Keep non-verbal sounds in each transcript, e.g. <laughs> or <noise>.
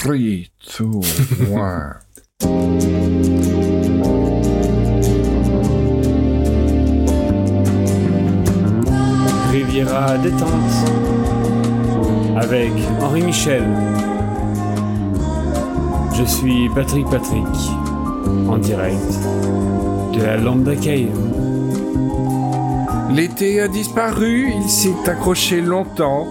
3, 2, 1. Riviera détente avec Henri Michel. Je suis Patrick Patrick en direct de la Lambda Cave. L'été a disparu, il s'est accroché longtemps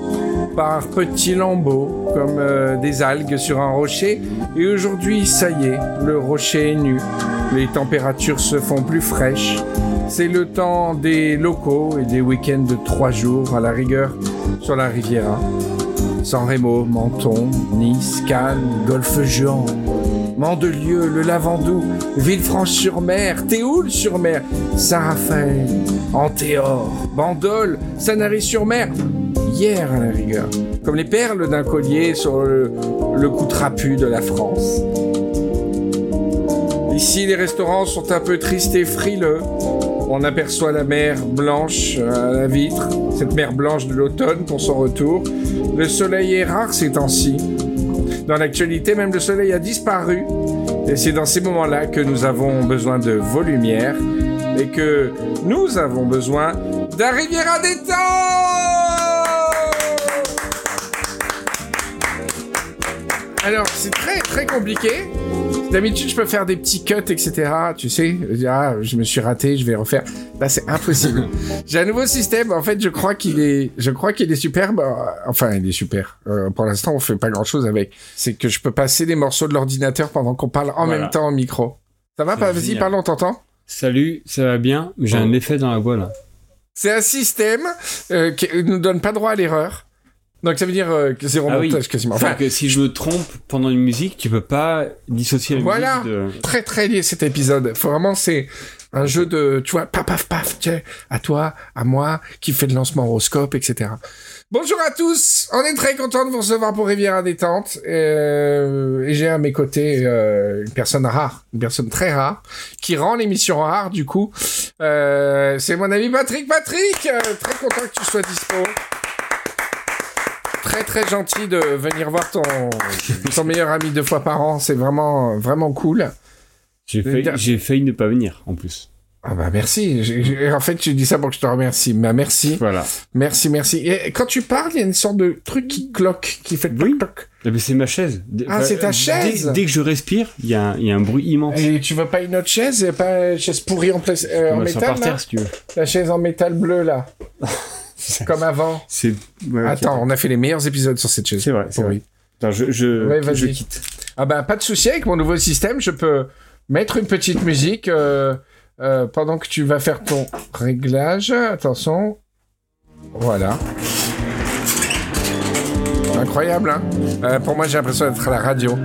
par petits lambeaux, comme euh, des algues sur un rocher. Et aujourd'hui, ça y est, le rocher est nu. Les températures se font plus fraîches. C'est le temps des locaux et des week-ends de trois jours à la rigueur sur la Riviera. San Remo, Menton, Nice, Cannes, Golfe-Juan, Mandelieu, le Lavandou, Villefranche-sur-Mer, Théoul-sur-Mer, Saint-Raphaël, Antéor, Bandol, Sanary-sur-Mer, à la rigueur, comme les perles d'un collier sur le, le cou trapu de la France. Ici, les restaurants sont un peu tristes et frileux. On aperçoit la mer blanche à la vitre, cette mer blanche de l'automne pour son retour. Le soleil est rare ces temps-ci. Dans l'actualité, même le soleil a disparu. Et c'est dans ces moments-là que nous avons besoin de vos lumières et que nous avons besoin d'un Riviera des Alors, c'est très très compliqué. D'habitude, je peux faire des petits cuts, etc. Tu sais, ah, je me suis raté, je vais refaire. Là, c'est impossible. <laughs> J'ai un nouveau système. En fait, je crois qu'il est, je crois qu'il est superbe. Enfin, il est super. Euh, pour l'instant, on fait pas grand chose avec. C'est que je peux passer des morceaux de l'ordinateur pendant qu'on parle en Voilà. même temps au micro. Ça va pas? Vas-y, parle, on t'entend. Salut, ça va bien? J'ai Oh. un effet dans la voix là. C'est un système euh, qui nous donne pas droit à l'erreur. Donc ça veut dire euh, que zéro Ah oui. montage quasiment. Enfin, que si je me trompe pendant une musique, tu peux pas dissocier la Voilà. musique de... très très lié cet épisode. Faut vraiment c'est un jeu de tu vois paf paf paf tiens à toi à moi qui fait le lancement horoscope etc. Bonjour à tous, on est très content de vous recevoir pour Riviera détente euh, et j'ai à mes côtés euh, une personne rare, une personne très rare qui rend l'émission rare du coup. Euh, c'est mon ami Patrick. Patrick, euh, très content que tu sois dispo. Très très gentil de venir voir ton ton meilleur ami deux fois par an, c'est vraiment vraiment cool. J'ai failli, failli ne pas venir en plus. Ah bah merci. En fait, je dis ça pour que je te remercie. Bah merci, Voilà. merci, merci. Et quand tu parles, il y a une sorte de truc qui cloque, qui fait toc Oui. toc. Eh ben, c'est ma chaise. Ah, c'est ta chaise Dès, que je respire, il y, a un- il y a un bruit immense. Et tu veux pas une autre chaise, et pas une chaise pourrie en, pla- euh, en métal par terre si tu veux. La chaise en métal bleu là, <laughs> comme avant. C'est. ouais. Attends, on a fait les meilleurs épisodes sur cette chaise. C'est vrai, c'est pourrie. Attends, je, je, Ouais, je quitte. Ah bah pas de souci avec mon nouveau système, je peux mettre une petite musique euh, euh, pendant que tu vas faire ton réglage. Attention. Voilà. Incroyable, hein Euh, Pour moi, j'ai l'impression d'être à la radio.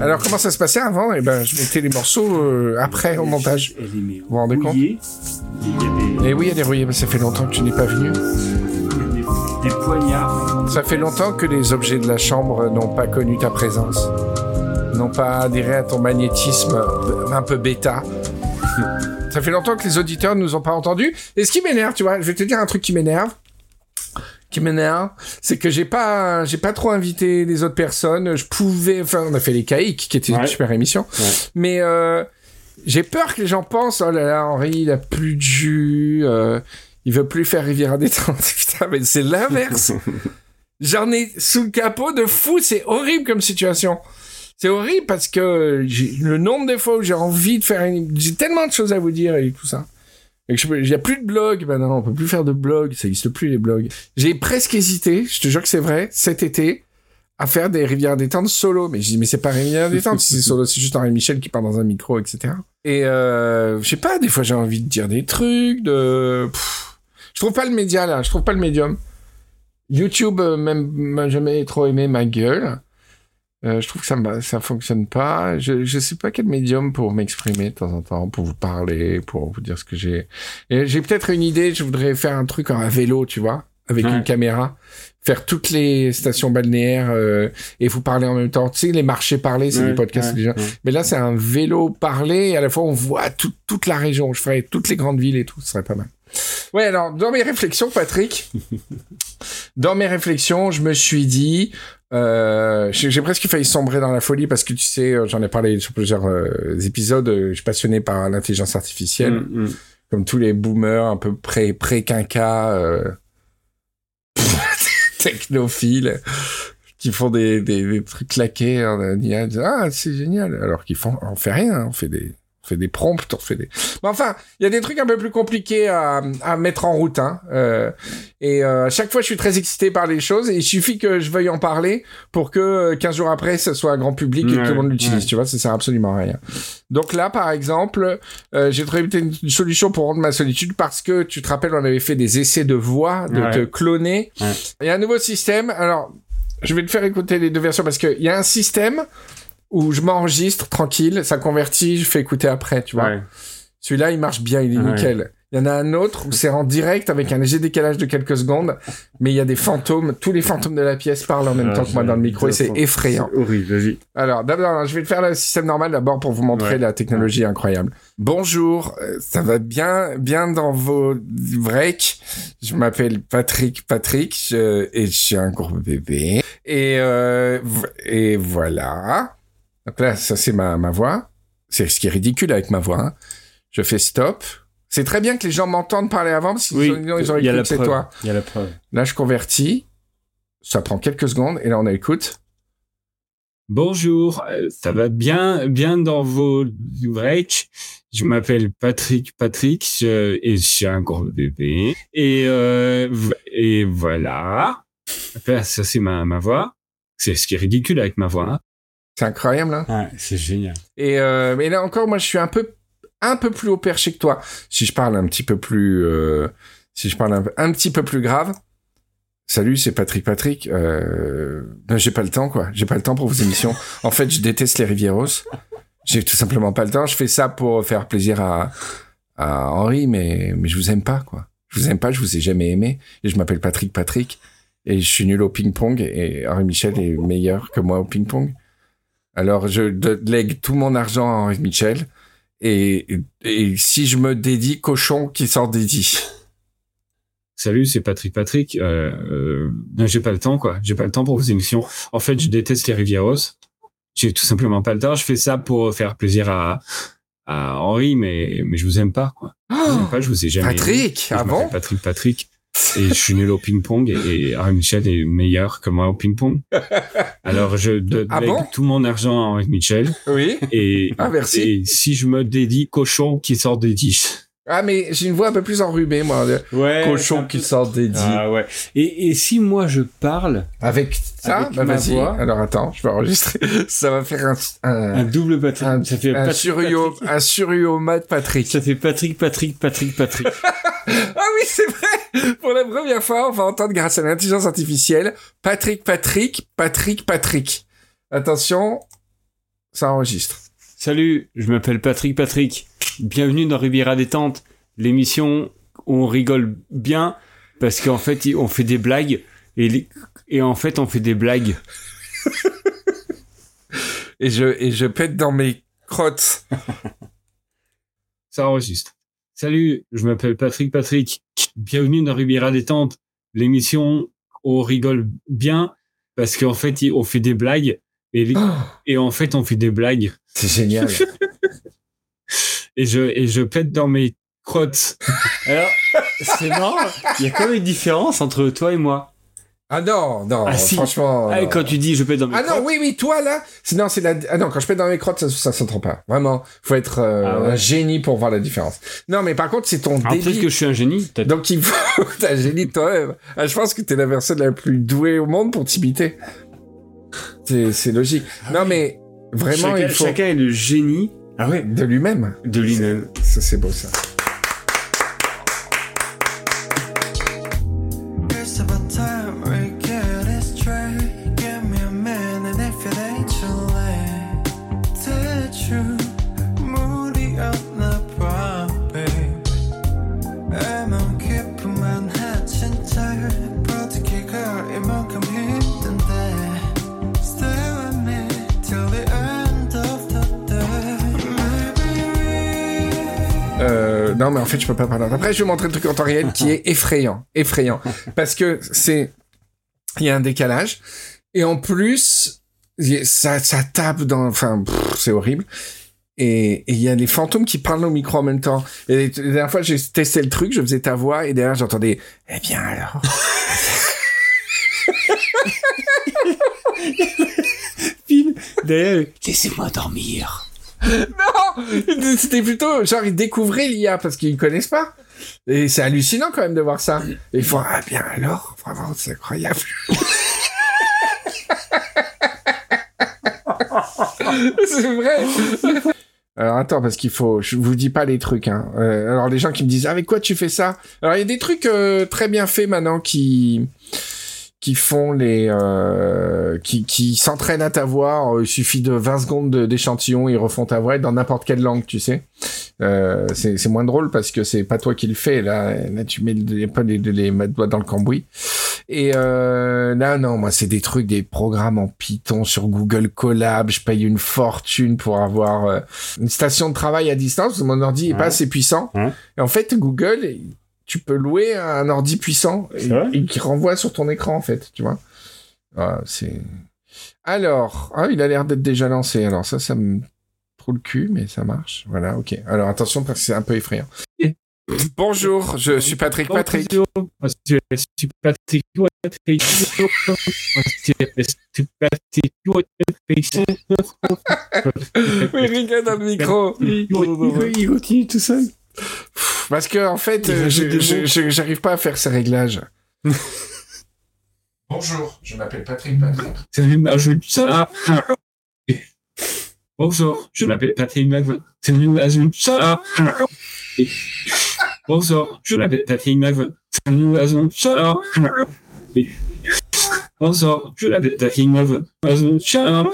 Alors, comment ça se passait avant? Eh ben, je mettais les morceaux euh, après au montage. Mais vous rendez compte? Rouillée. Et oui, il y a des rouillés, mais ça fait longtemps que tu n'es pas venu. des, des poignards. Ça fait longtemps que les objets de la chambre n'ont pas connu ta présence, n'ont pas adhéré à ton magnétisme un peu bêta. Ça fait longtemps que les auditeurs ne nous ont pas entendus. Et ce qui m'énerve, tu vois, je vais te dire un truc qui m'énerve, qui m'énerve, c'est que j'ai pas, j'ai pas trop invité les autres personnes. Je pouvais, enfin, on a fait les caïques, qui était une super émission, Ouais. mais euh, j'ai peur que les gens pensent, oh là là, Henri, il a plus de jus, euh, il veut plus faire Riviera détente. <laughs> Putain, mais c'est l'inverse. <laughs> J'en ai sous le capot de fou, c'est horrible comme situation. C'est horrible parce que le nombre de fois où j'ai envie de faire une... J'ai tellement de choses à vous dire et tout ça. Et que je peux- il y a plus de blog maintenant, on peut plus faire de blog, ça existe plus les blogs. J'ai presque hésité, je te jure que c'est vrai, cet été, à faire des rivières détente solo. Mais je dis, mais c'est pas rivière détente si c'est solo, c'est juste Henri Michel qui parle dans un micro, etc. Et euh, je sais pas, des fois j'ai envie de dire des trucs, de... Pff, je trouve pas le média là, je trouve pas le médium. YouTube, euh, même, m'a jamais trop aimé ma gueule. Euh, je trouve que ça me, ça fonctionne pas. Je, je sais pas quel médium pour m'exprimer de temps en temps, pour vous parler, pour vous dire ce que j'ai. J'ai peut-être une idée. Je voudrais faire un truc en à vélo, tu vois, avec Ouais. une caméra, faire toutes les stations balnéaires euh, et vous parler en même temps. Tu sais, les marchés parlés, c'est des podcasts déjà. Mais là, c'est un vélo parlé et à la fois on voit tout- toute la région. Je ferais toutes les grandes villes et tout, ce serait pas mal. Ouais, alors dans mes réflexions, Patrick, <laughs> dans mes réflexions, je me suis dit, euh, j'ai j'ai presque failli sombrer dans la folie parce que tu sais, euh, j'en ai parlé sur plusieurs euh, épisodes. euh, Je suis passionné par l'intelligence artificielle, Mm, mm. comme tous les boomers un peu pré pré quinca euh, technophiles qui font des, des, trucs claqués en disent, Ah, c'est génial. Alors qu'ils font, on fait rien, on fait des des prompts, on fait des. Mais enfin, il y a des trucs un peu plus compliqués à, à mettre en route. Hein. Euh, et euh, à chaque fois, je suis très excité par les choses. Et il suffit que je veuille en parler pour que euh, 15 jours après, ça soit un grand public et que Ouais, tout le monde l'utilise. ouais. Tu vois, ça sert absolument à rien. Donc là, par exemple, euh, j'ai trouvé une une solution pour rendre ma solitude parce que tu te rappelles, on avait fait des essais de voix, de Ouais. te cloner. Ouais. Il y a un nouveau système. Alors, je vais te faire écouter les deux versions parce qu'il y a un système où je m'enregistre tranquille, ça convertit, je fais écouter après, tu vois. Ouais. Celui-là, il marche bien, il est Ouais. nickel. Il y en a un autre où c'est en direct avec un léger décalage de quelques secondes, mais il y a des fantômes, tous les fantômes de la pièce parlent en même Ah, temps que moi dans le micro et c'est effrayant. C'est horrible, vas-y. Alors, d'abord, je vais te faire le système normal d'abord pour vous montrer Ouais. la technologie incroyable. Bonjour, euh, ça va bien, bien dans vos breaks. Je m'appelle Patrick Patrick je- et je suis un gros bébé. Et, euh, et voilà. Donc là, ça c'est ma, ma voix. C'est ce qui est ridicule avec ma voix. hein. Je fais stop. C'est très bien que les gens m'entendent parler avant parce qu'ils Oui, ont- ils auraient il y a cru la que c'est preuve. toi. Il y a la preuve. Là, je convertis. Ça prend quelques secondes et là, on écoute. Bonjour, euh, ça va bien, bien dans vos breaks. Je m'appelle Patrick Patrick je- et je suis un gros bébé. Et, euh, et voilà. Après, ça, c'est ma, ma voix. C'est ce qui est ridicule avec ma voix. C'est incroyable, hein Ouais, c'est génial. Et euh, mais là encore, moi, je suis un peu un peu plus haut perché que toi. Si je parle un petit peu plus, euh, si je parle un, un petit peu plus grave. Salut, c'est Patrick Patrick. Euh, j'ai pas le temps, quoi. J'ai pas le temps pour vos émissions. En fait, je déteste les Rivieros. J'ai tout simplement pas le temps. Je fais ça pour faire plaisir à, à Henri, mais mais je vous aime pas, quoi. Je vous aime pas. Je vous ai jamais aimé. Et je m'appelle Patrick Patrick. Et je suis nul au ping-pong. Et Henri Michel est meilleur que moi au ping-pong. Alors, je lègue tout mon argent à Henri Michel. Et, et si je me dédie, cochon qui s'en dédie. Salut, c'est Patrick Patrick. Euh, euh, non, j'ai pas le temps, quoi. J'ai pas le temps pour vos émissions. En fait, je déteste les Rivieros. J'ai tout simplement pas le temps. Je fais ça pour faire plaisir à, à Henri, mais, mais je vous aime pas, quoi. Je vous aime pas, je vous ai jamais. Patrick, ah bon? Patrick Patrick. Et je suis nul au ping-pong et, et Henri Michel est meilleur que moi au ping-pong. <laughs> Alors je donne Ah bon? tout mon argent à Henri Michel Oui. et, Ah, merci. et si je me dédie cochon qui sort des dishes. Ah, mais j'ai une voix un peu plus enrhumée, moi. le Ouais. Cochon qui s'en dédie. Ah ouais. Et, et si moi je parle Avec ça, Avec bah ma voix. Alors attends, je vais enregistrer. <laughs> ça va faire un, un, un double Patrick, un, ça fait un Patrick, surio, Patrick. un surio mode Patrick. Ça fait Patrick, Patrick, Patrick, Patrick. <laughs> Ah oui, c'est vrai. Pour la première fois, on va entendre grâce à l'intelligence artificielle Patrick, Patrick, Patrick, Patrick. Attention, ça enregistre. Salut, je m'appelle Patrick Patrick. Bienvenue dans Riviera Détente, l'émission où on rigole bien parce qu'en fait on fait des blagues et, les- et en fait on fait des blagues. <laughs> Et je, et je pète dans mes crottes. Ça enregistre. Salut, je m'appelle Patrick Patrick. Bienvenue dans Riviera Détente, l'émission où on rigole bien parce qu'en fait on fait des blagues et, les- Oh, et en fait on fait des blagues c'est génial. <laughs> et je et je pète dans mes crottes. <laughs> Alors c'est marrant, il y a quand même une différence entre toi et moi. Ah non, non, Ah, si. franchement. Ah, non. quand tu dis je pète dans mes Ah crottes. non, oui, oui, toi là. c'est- Non, c'est la. Ah non, quand je pète dans mes crottes, ça, ça s'entend pas. Vraiment, faut être euh, Ah ouais. un génie pour voir la différence. Non, mais par contre, c'est ton Alors, peut-être débit. que je suis un génie, peut-être. Donc il faut. <laughs> T'as un génie toi-même. Ah, je pense que t'es la personne la plus douée au monde pour t'imiter. C'est, c'est logique. Non, mais vraiment, chacun, il faut chacun est le génie ah ouais. de lui-même. de lui-même. Ça, c'est beau ça. Euh, non, mais en fait, je peux pas parler. Après, je vais montrer le truc en temps réel qui est effrayant, effrayant, parce que c'est il y a un décalage. Et en plus, ça, ça tape dans, enfin, c'est horrible. Et il y a les fantômes qui parlent au micro en même temps. Et la dernière fois, j'ai testé le truc, je faisais ta voix, et derrière, j'entendais, eh bien alors? <laughs> Pile derrière, laissez-moi dormir. <laughs> Non C'était plutôt, genre, ils découvraient l'IA parce qu'ils connaissent pas. Et c'est hallucinant quand même de voir ça. Et ils font, ah bien alors, vraiment, c'est incroyable. <laughs> c'est vrai. Alors attends, parce qu'il faut, je vous dis pas les trucs. Hein. Euh, alors les gens qui me disent, avec quoi tu fais ça? Alors il y a des trucs euh, très bien faits maintenant qui qui font les euh, qui qui s'entraînent à ta voix. Il suffit de 20 secondes de- d'échantillon, ils refont ta voix dans n'importe quelle langue, tu sais. Euh, c'est moins drôle parce que c'est pas toi qui le fais. Là, là tu mets les, pas les, les doigts dans le cambouis. Et euh, là, non, moi, c'est des trucs, des programmes en Python sur Google Colab. Je paye une fortune pour avoir euh, une station de travail à distance. Mon ordi est pas assez puissant. Et en fait, Google, tu peux louer un ordi puissant et, et qui renvoie sur ton écran, en fait, tu vois. Ah, c'est. Alors, ah, il a l'air d'être déjà lancé. Alors ça, ça me trouve le cul, mais ça marche. Voilà, ok. Alors attention parce que c'est un peu effrayant. Bonjour, je suis Patrick Patrick. Je suis Patrick Patrick. Oui, rigole dans le micro. Il continue tout seul. Parce que en fait, euh, j'arrive pas à faire ces réglages. <laughs> Bonjour, je m'appelle Patrick Patrick. Salut, sœur. Bonjour, je m'appelle Patrick McVin. Salut, sœur. Bonjour, je m'appelle Patrick McVin. Salut, sœur. Bonjour, je m'appelle Patrick. Ma jeune sœur.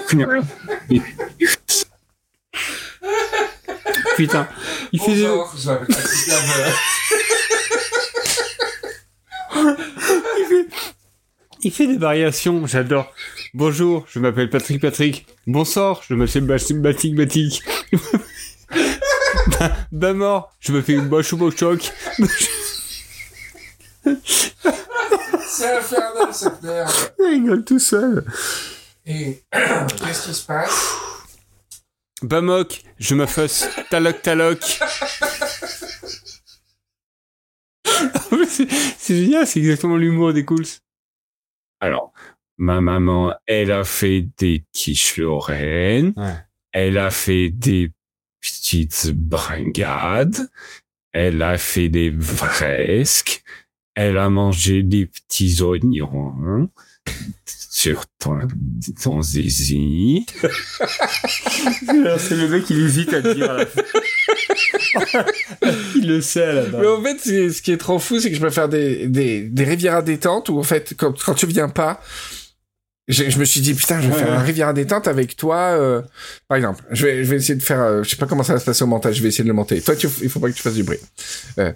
<laughs> Putain, il fait des, Bonjour, je m'appelle Patrick Laveur. <laughs> il fait, il fait des variations, j'adore. Bonjour, je m'appelle Patrick Patrick. Bonsoir, je m'appelle Batik Batik bah, bah mort, je me fais une boche au choc. <laughs> C'est infernal cette merde. Il rigole tout seul. Et <clears throat> qu'est-ce qui se passe? Bamok, je me fasse taloc taloc. <laughs> c'est c'est génial, c'est exactement l'humour des cools. Alors, ma maman, elle a fait des quiches lorraines. Ouais. Elle a fait des petites bringades. Elle a fait des fresques. Elle a mangé des petits oignons sur ton, ton zizi. C'est le mec, il hésite à le dire à la <laughs> il le sait la Mais en fait, ce qui est trop fou, c'est que je peux faire des, des, des rivières à détente où, en fait, quand, quand tu viens pas, je, je me suis dit, putain, je vais Ouais, faire ouais. un rivière à détente avec toi. euh, par exemple, je vais, je vais essayer de faire, euh, je sais pas comment ça va se passer au montage, je vais essayer de le monter. Toi, tu, il faut pas que tu fasses du bruit. Euh,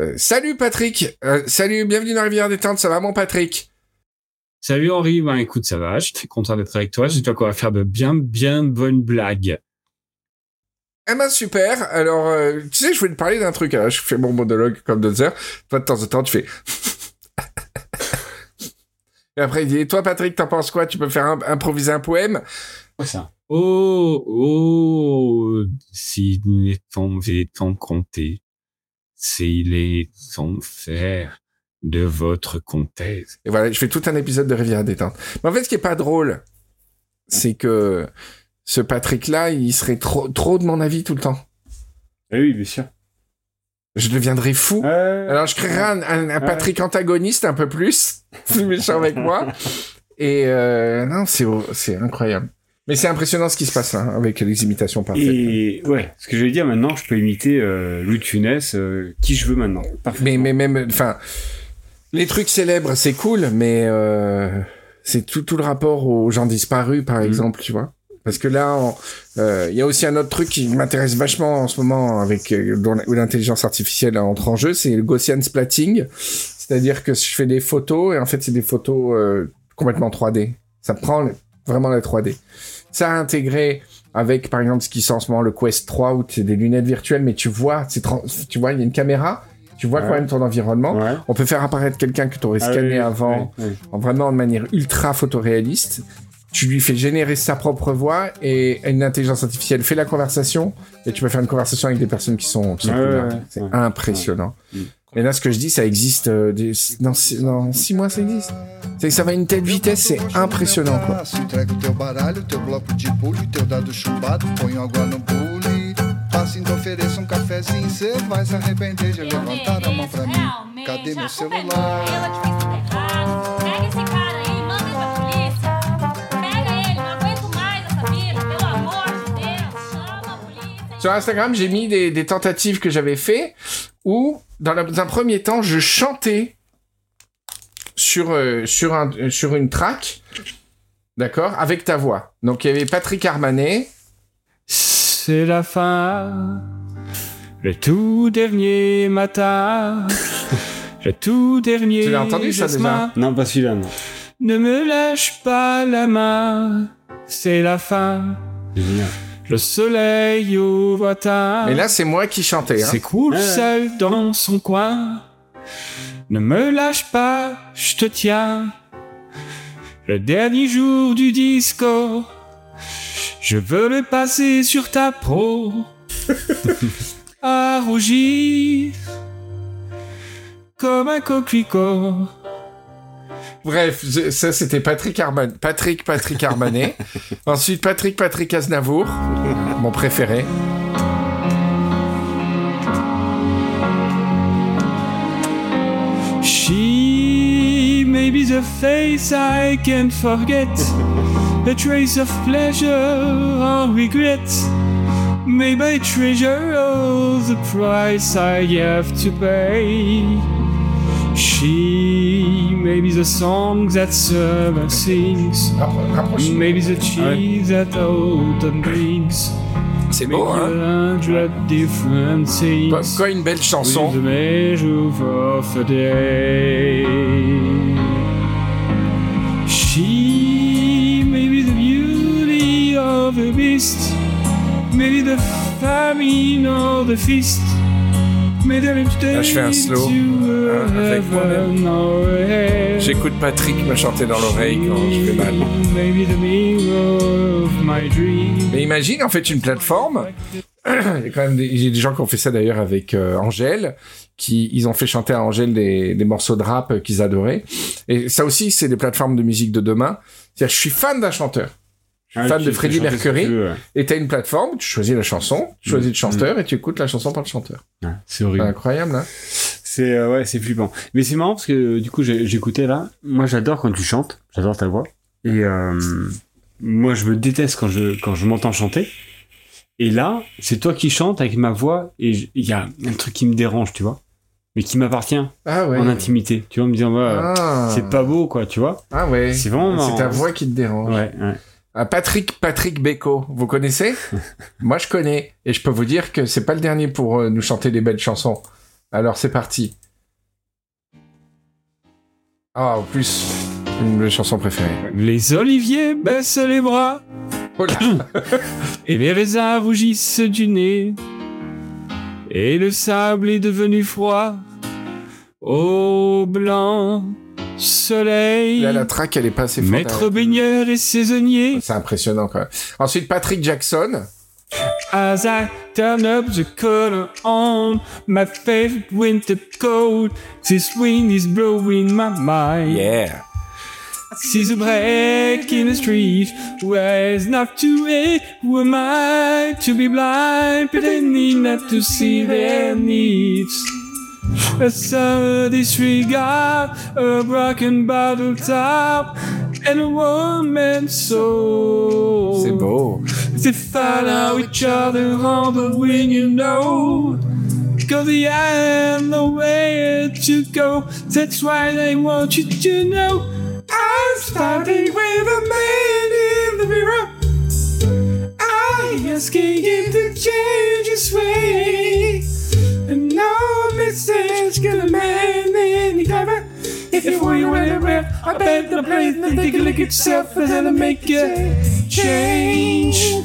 euh, salut Patrick, Euh, salut, bienvenue dans rivière à détente, ça va mon Patrick? Salut Henri, ben écoute, ça va, je suis content d'être avec toi. J'espère qu'on va faire de bien, bien bonnes blagues. Eh ben super. Alors, euh, tu sais, je voulais te parler d'un truc. Je fais mon monologue comme deux heures. Toi, de temps en temps, tu fais. <laughs> Et après, il dit, toi, Patrick, t'en penses quoi? Tu peux faire un- improviser un poème? Quoi ça? Oh, oh, si les temps comptés, s'il est temps faire de votre comtesse. Et voilà, je fais tout un épisode de Rivière à détente. Mais en fait, ce qui est pas drôle, c'est que ce Patrick-là, il serait trop, trop de mon avis tout le temps. Ah oui, bien sûr. Je deviendrais fou. Alors, je créerais un, un- un Ouais. Patrick antagoniste un peu plus, <laughs> plus méchant avec moi. Et euh, non, c'est c'est incroyable. Mais c'est impressionnant ce qui se passe là, avec les imitations parfaites. Et ouais, ce que je vais dire maintenant, je peux imiter euh, Louis de Funès, euh, qui je veux maintenant. Mais, mais même, enfin, les trucs célèbres, c'est cool, mais euh, c'est tout, tout le rapport aux gens disparus, par Mhm. exemple, tu vois. Parce que là, euh, il y a aussi un autre truc qui m'intéresse vachement en ce moment, avec euh, où l'intelligence artificielle entre en jeu, c'est le Gaussian splatting. C'est-à-dire que je fais des photos, et en fait, c'est des photos euh, complètement 3D. Ça prend vraiment la 3D. Ça a intégré avec, par exemple, ce qui sort en ce moment, le Quest 3, où as des lunettes virtuelles, mais tu vois, c'est tu vois, il y a une caméra, Tu vois quand même ton environnement. Ouais. On peut faire apparaître quelqu'un que tu aurais Ah scanné oui, avant, ouais. en vraiment de manière ultra photoréaliste. Tu lui fais générer sa propre voix et une intelligence artificielle fait la conversation et tu peux faire une conversation avec des personnes qui sont, qui sont Ouais, plus là. ouais, C'est ouais. impressionnant. Ouais. Mm. Et là, ce que je dis, ça existe euh, des... dans, six... dans six mois, ça existe. C'est que ça va à une telle vitesse, c'est impressionnant, quoi. Entrega o teu baralho, teu bloco de pulho, teu dado chumbado, põe água no bule. Passa então ofereça um cafezinho, cê vai se arrepender de Eu levantar a mão pra mim. realmente. Cadê meu A culpa é celular? minha, eu que fiz tudo errado. Pega esse cara aí, manda ele pra polícia. Pega ele, não aguento mais essa vida, pelo amor de Deus. Chama a polícia. Sur Instagram, j'ai mis des, des tentatives que j'avais fait où, dans, la- dans un premier temps, je chantais sur, euh, sur, un, euh, sur une track, d'accord, avec ta voix. Donc il y avait Patrick Armanet. C'est la fin, le tout dernier matin, le tout dernier Tu l'as entendu, ça, déjà? Non, pas celui-là, non. Ne me lâche pas la main, c'est la fin. Génial. Le soleil au matin. Et là, c'est moi qui chantais. Hein. C'est cool, Ouais. seul dans son coin. Ne me lâche pas, je te tiens. Le dernier jour du disco, je veux le passer sur ta pro. <laughs> à rougir comme un coquelicot. Bref, ça c'était Patrick Arman... Patrick Patrick Armanet. <laughs> Ensuite Patrick Patrick Aznavour, mon préféré. She may be the face I can't forget, <laughs> a trace of pleasure or regret. Maybe I treasure all the price I have to pay. She may be the song that summer sings, maybe the cheese that autumn brings. C'est beau, hein a hundred different things. Quoi une belle chanson. Of a beast, maybe the famine or the feast. May the Là, je fais un slow, euh, avec moi-même. J'écoute Patrick me chanter dans l'oreille quand je fais mal. Maybe the mirror of my dream. Mais imagine en fait une plateforme. <clears throat> Il y a quand même des gens qui ont fait ça d'ailleurs avec euh, Angèle, qui ils ont fait chanter à Angèle des, des morceaux de rap euh, qu'ils adoraient. Et ça aussi, c'est des plateformes de musique de demain. C'est-à-dire, je suis fan d'un chanteur. Je suis Ah, fan de Freddie Mercury. tu. Et t'as une plateforme, tu choisis la chanson, tu choisis le chanteur et tu écoutes la chanson par le chanteur. Ouais, c'est horrible. incroyable, hein C'est euh, ouais, c'est flippant. Mais c'est marrant parce que du coup, j'écoutais là. Moi, j'adore quand tu chantes. J'adore ta voix. Et euh, moi, je me déteste quand je quand je m'entends chanter. Et là, c'est toi qui chantes avec ma voix et il y a un truc qui me dérange, tu vois, mais qui m'appartient Ah ouais. en intimité. Tu vois, me ouais, Ah. c'est pas beau, quoi, tu vois. Ah ouais. C'est vraiment marrant. C'est ta voix qui te dérange. Ouais, ouais. Ah, Patrick Patrick Beko, vous connaissez? <laughs> Moi je connais et je peux vous dire que c'est pas le dernier pour euh, nous chanter des belles chansons. Alors c'est parti. Ah en plus une de mes chansons préférées. Les oliviers baissent les bras. Oh <laughs> Et les raisins rougissent du nez. Et le sable est devenu froid. Au blanc soleil. Là la track elle est pas assez forte. Maître baigneur et saisonnier. C'est impressionnant quand même. Ensuite Patrick Jackson. As I turn up the collar on my favorite winter coat, this wind is blowing my mind. Yeah. See the break in the street, where's not to it? Who am I to be blind, pretending not to see their needs? A summer disregard, a broken bottle top, and a woman's soul. C'est beau. They follow each other on the wing, you know. Cause the end the way to go. That's why they want you to know. I'm starting with a man in the mirror. I asking him to change his way. No message man any clever. If you want you anywhere, I bet the place and take a look at yourself and then make a change.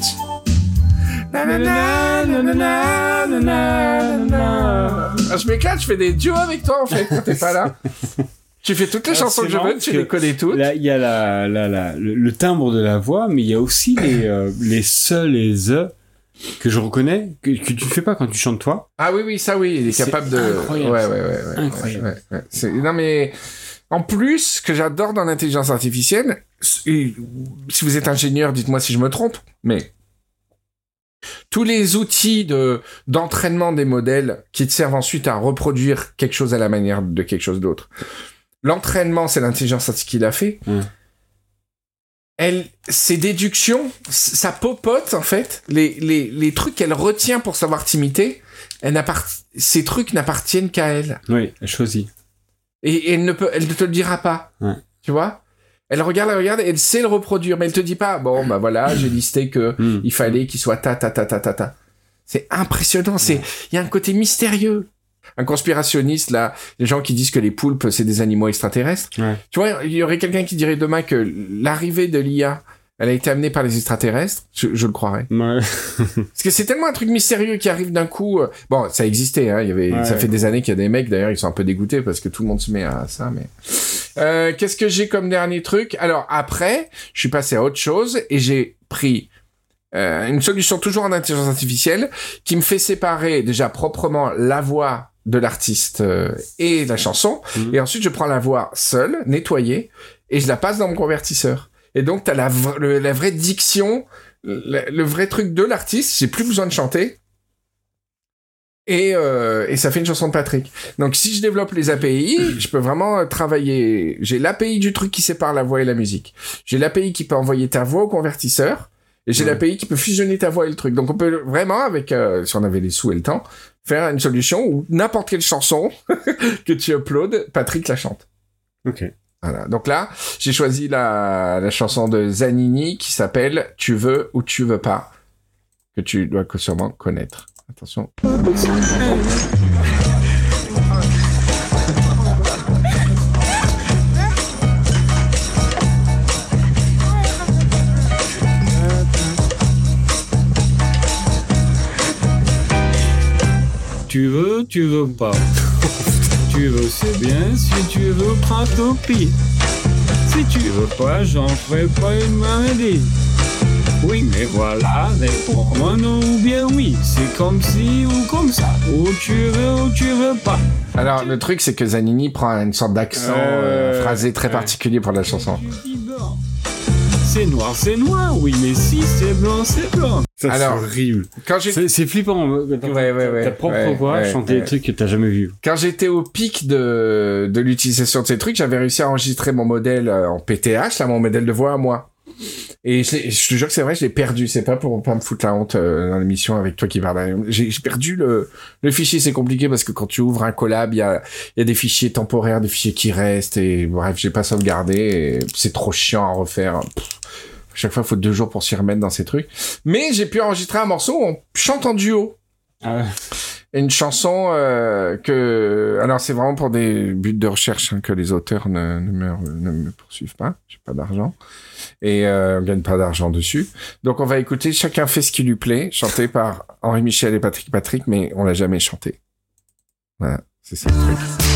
Je m'éclate, je fais des duos avec toi en fait quand t'es pas là. Tu fais toutes les Ah, chansons que je veux, tu les connais toutes. Là, il y a la, la, la, le, le timbre de la voix, mais il y a aussi les, euh, les se, les the que je reconnais, que, que tu fais pas quand tu chantes toi. Ah oui, oui, ça oui, il est capable de. incroyable, ouais, ouais, ouais, ouais, Incroyable. ouais, ouais. C'est- Non mais en plus, ce que j'adore dans l'intelligence artificielle, si vous êtes ingénieur, dites-moi si je me trompe, mais tous les outils de d'entraînement des modèles qui te servent ensuite à reproduire quelque chose à la manière de quelque chose d'autre. L'entraînement, c'est l'intelligence artificielle qui l'a fait. Mm. Elle, ses déductions, s- ça popote en fait les, les, les trucs qu'elle retient pour savoir t'imiter. Elle ces trucs n'appartiennent qu'à elle. Oui, elle choisit. Et, et elle ne peut, elle ne te le dira pas. Ouais. Tu vois? Elle regarde, elle regarde, elle sait le reproduire, mais elle te dit pas. Bon, bah voilà, j'ai listé que Hmm. il fallait qu'il soit ta ta ta ta ta ta. C'est impressionnant. C'est, il y a un côté mystérieux. Un conspirationniste là, les gens qui disent que les poulpes c'est des animaux extraterrestres. Ouais. Tu vois, il y aurait quelqu'un qui dirait demain que l'arrivée de l'IA, elle a été amenée par les extraterrestres. Je, je le croirais. Ouais. <laughs> Parce que c'est tellement un truc mystérieux qui arrive d'un coup. euh, Bon, ça existait, hein. Il y avait, Ouais. ça fait des années qu'il y a des mecs. D'ailleurs, ils sont un peu dégoûtés parce que tout le monde se met à ça. Mais euh, qu'est-ce que j'ai comme dernier truc? Alors après, je suis passé à autre chose et j'ai pris euh, une solution toujours en intelligence artificielle qui me fait séparer déjà proprement la voix de l'artiste euh, et la chanson. Mhm. Et ensuite, je prends la voix seule, nettoyée, et je la passe dans mon convertisseur. Et donc, t'as la, le- la vraie diction, le, le vrai truc de l'artiste. J'ai plus besoin de chanter. Et, euh, et ça fait une chanson de Patrick. Donc, si je développe les API, je peux vraiment euh, travailler. J'ai l'API du truc qui sépare la voix et la musique. J'ai l'API qui peut envoyer ta voix au convertisseur. Et j'ai Ouais. l'API qui peut fusionner ta voix et le truc. Donc, on peut vraiment, avec, euh, si on avait les sous et le temps, faire une solution où n'importe quelle chanson <laughs> que tu uploades, Patrick la chante. Ok. Voilà. Donc là, j'ai choisi la, la chanson de Zanini qui s'appelle Tu veux ou tu veux pas, que tu dois sûrement connaître. Attention. Tu veux, tu veux pas. <laughs> tu veux, c'est bien. Si tu veux, prends ton pied. Si tu veux pas, j'en ferai pas une maladie. Oui, mais voilà, réponds-moi non? Ou bien oui. C'est comme si ou comme ça. Ou tu veux ou tu veux pas. Alors le truc c'est que Zanini prend une sorte d'accent euh, Euh, phrasé très ouais. particulier pour la chanson. C'est noir, c'est noir, oui, mais si c'est blanc, c'est blanc. Ça, c'est Alors, horrible. Quand j'ai C'est c'est flippant. euh, Ta, Ouais, ouais, ouais, ta propre ouais, voix, ouais, chanter ouais. des trucs que t'as jamais vu. quand j'étais au pic de, de l'utilisation de ces trucs, j'avais réussi à enregistrer mon modèle euh, en PTH, là, mon modèle de voix à moi. Et je, te jure que c'est vrai, je l'ai perdu. C'est pas pour pas me foutre la honte euh, dans l'émission avec toi qui parle. J'ai perdu le, le fichier. C'est compliqué parce que quand tu ouvres un collab, il y a, y a des fichiers temporaires, des fichiers qui restent. Et bref, j'ai pas sauvegardé. C'est trop chiant à refaire. Chaque fois, il faut deux jours pour s'y remettre dans ces trucs. Mais j'ai pu enregistrer un morceau où on chante en duo Ah, une chanson euh, que alors c'est vraiment pour des buts de recherche hein, que les auteurs ne, me, ne me poursuivent pas. J'ai pas d'argent. Et euh, on gagne pas d'argent dessus. Donc on va écouter chacun fait ce qui lui plaît chanté par Henri Michel et Patrick Patrick mais on l'a jamais chanté. Voilà c'est ça le truc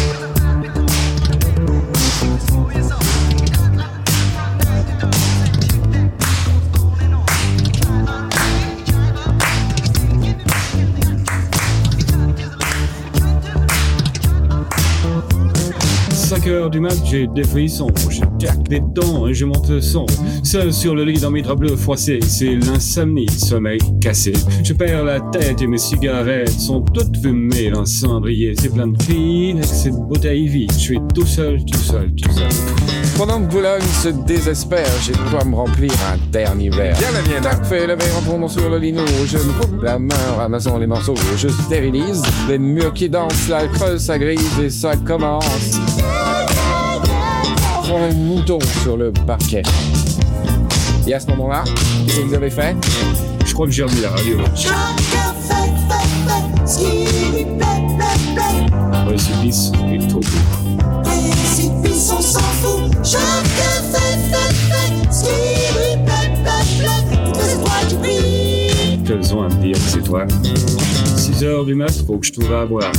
heures du mat, j'ai des frissons. Je claque des dents et je monte le son. Seul sur le lit dans mes draps bleus froissés, c'est l'insomnie, sommeil cassé. Je perds la tête et mes cigarettes sont toutes fumées le cendrier. C'est plein de filles avec cette bouteille vide. Je suis tout seul, tout seul, tout seul. Pendant que Boulogne se désespère, j'ai de quoi me remplir un dernier verre. bien la mienne. Tac, fais le verre en tombant sur le lino. Je me coupe la main en ramassant les morceaux. Je stérilise les murs qui dansent. La creuse, ça grise et ça commence. Un mouton sur le parquet. Et à ce moment-là, qu'est-ce que vous avez fait? Je crois que j'ai remis la radio. Chacun fait, fait, fait ce qui lui plaît, plaît, plaît. Récipice est trop beau. Précipice, on s'en fout. Chacun Que besoin de dire que c'est toi. 6 heures du mat, faut que je trouve à boire.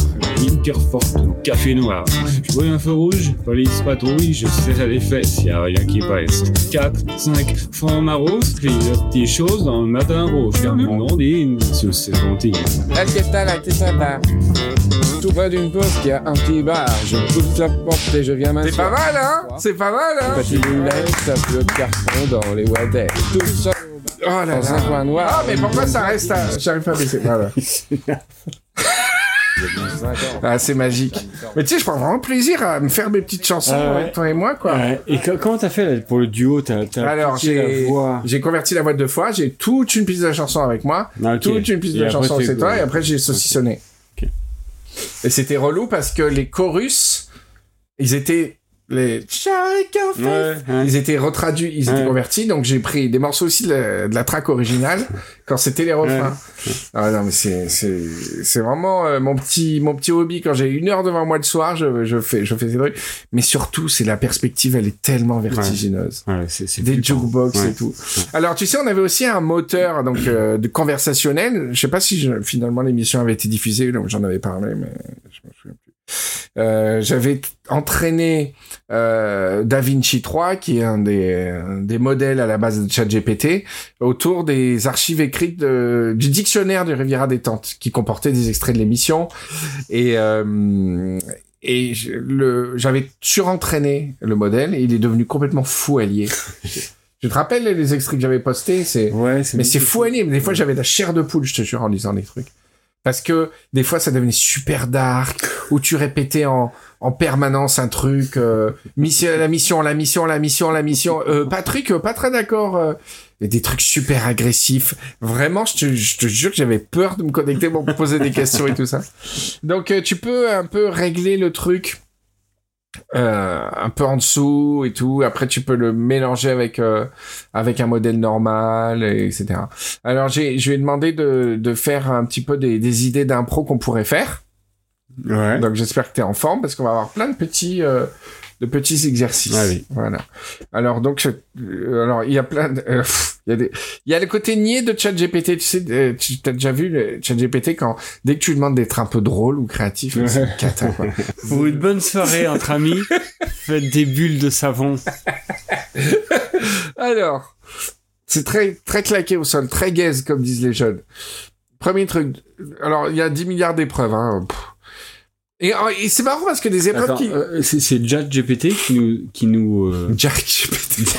Une cœur forte, ou café noir. Je vois un feu rouge, police patrouille, je serre les fesses, y a rien qui passe. 4, 5, francs maros, puis de petites choses dans le matin rouge. Car même Blondine, sous ses lentilles. Elle qui est à la tête à. Tout près d'une porte, il y a un petit bar. Je pousse la porte et je viens C'est pas m'asseoir. mal, hein? C'est pas mal, hein? Petit lunettes, ça le carton dans les wadets. Tout seul Oh là dans un là. coin noir. Ah, mais pourquoi ça reste à... J'arrive pas à baisser. Voilà. <laughs> Ah, c'est magique. Mais tu sais, je prends vraiment plaisir à me faire mes petites chansons Ah ouais. avec toi et moi, quoi. Ouais. Et co- comment t'as fait là, pour le duo? T'as t'as Alors, appliqué la j'ai converti la voix deux fois, j'ai toute une piste de la chanson avec moi, Ah, toute une piste de la chanson c'est- toi, et après j'ai saucissonné. Ok. Et c'était relou parce que les chorus, ils étaient les chacun fait Ouais, ils étaient retraduits, ils étaient Ouais. convertis, donc j'ai pris des morceaux aussi de la, de la track originale <laughs> quand c'était les refrains. Ah non mais c'est c'est c'est vraiment euh, mon petit mon petit hobby quand j'ai une heure devant moi le soir, je je fais je fais ces trucs. Mais surtout c'est la perspective, elle est tellement vertigineuse. Ouais, c'est c'est Des flippant. jukebox Ouais. et tout. Alors tu sais, on avait aussi un moteur donc euh, de conversationnel. Je sais pas si je- finalement l'émission avait été diffusée, donc j'en avais parlé, mais je me souviens plus. Euh, j'avais entraîné euh, DaVinci 3, qui est un des, un des modèles à la base de ChatGPT, autour des archives écrites de- du dictionnaire du Riviera Détente, qui comportait des extraits de l'émission. Et, euh, et j'avais surentraîné le modèle, et il est devenu complètement fou allié. <laughs> Je te rappelle les extraits que j'avais postés, c'est Ouais, c'est mais c'est fou allié. Des fois, j'avais de la chair de poule, je te jure, en lisant les trucs. Parce que des fois, ça devenait super dark, où tu répétais en, en permanence un truc, euh, mission, la mission, la mission, la mission, la mission. Euh, Patrick, euh, pas très d'accord. euh, des trucs super agressifs. Vraiment, je te, je te jure que j'avais peur de me connecter pour poser des questions et tout ça. Donc, euh, tu peux un peu régler le truc. Euh, un peu en dessous et tout. Après, tu peux le mélanger avec euh, avec un modèle normal, et etc. Alors, j'ai, je lui ai demandé de, de faire un petit peu des, des idées d'impro qu'on pourrait faire. Ouais. Donc, j'espère que tu es en forme parce qu'on va avoir plein de petits, euh, de petits exercices. Allez. Voilà. Alors, donc, je- euh, alors, il y a plein de, euh, pff, il y a des, il y a le côté niais de ChatGPT. Tu sais, euh, tu as déjà vu le ChatGPT quand, dès que tu lui demandes d'être un peu drôle ou créatif, c'est une cata, quoi. <laughs> Pour une bonne soirée entre amis, faites des bulles de savon. <laughs> Alors, c'est très, très claqué au sol, très gaze, comme disent les jeunes. Premier truc. Alors, il y a 10 milliards d'épreuves, hein. Pff. Et, oh, et c'est marrant parce que des épreuves Attends, qui... euh, c'est c'est GPT qui nous, qui nous. euh, <laughs> Jack GPT.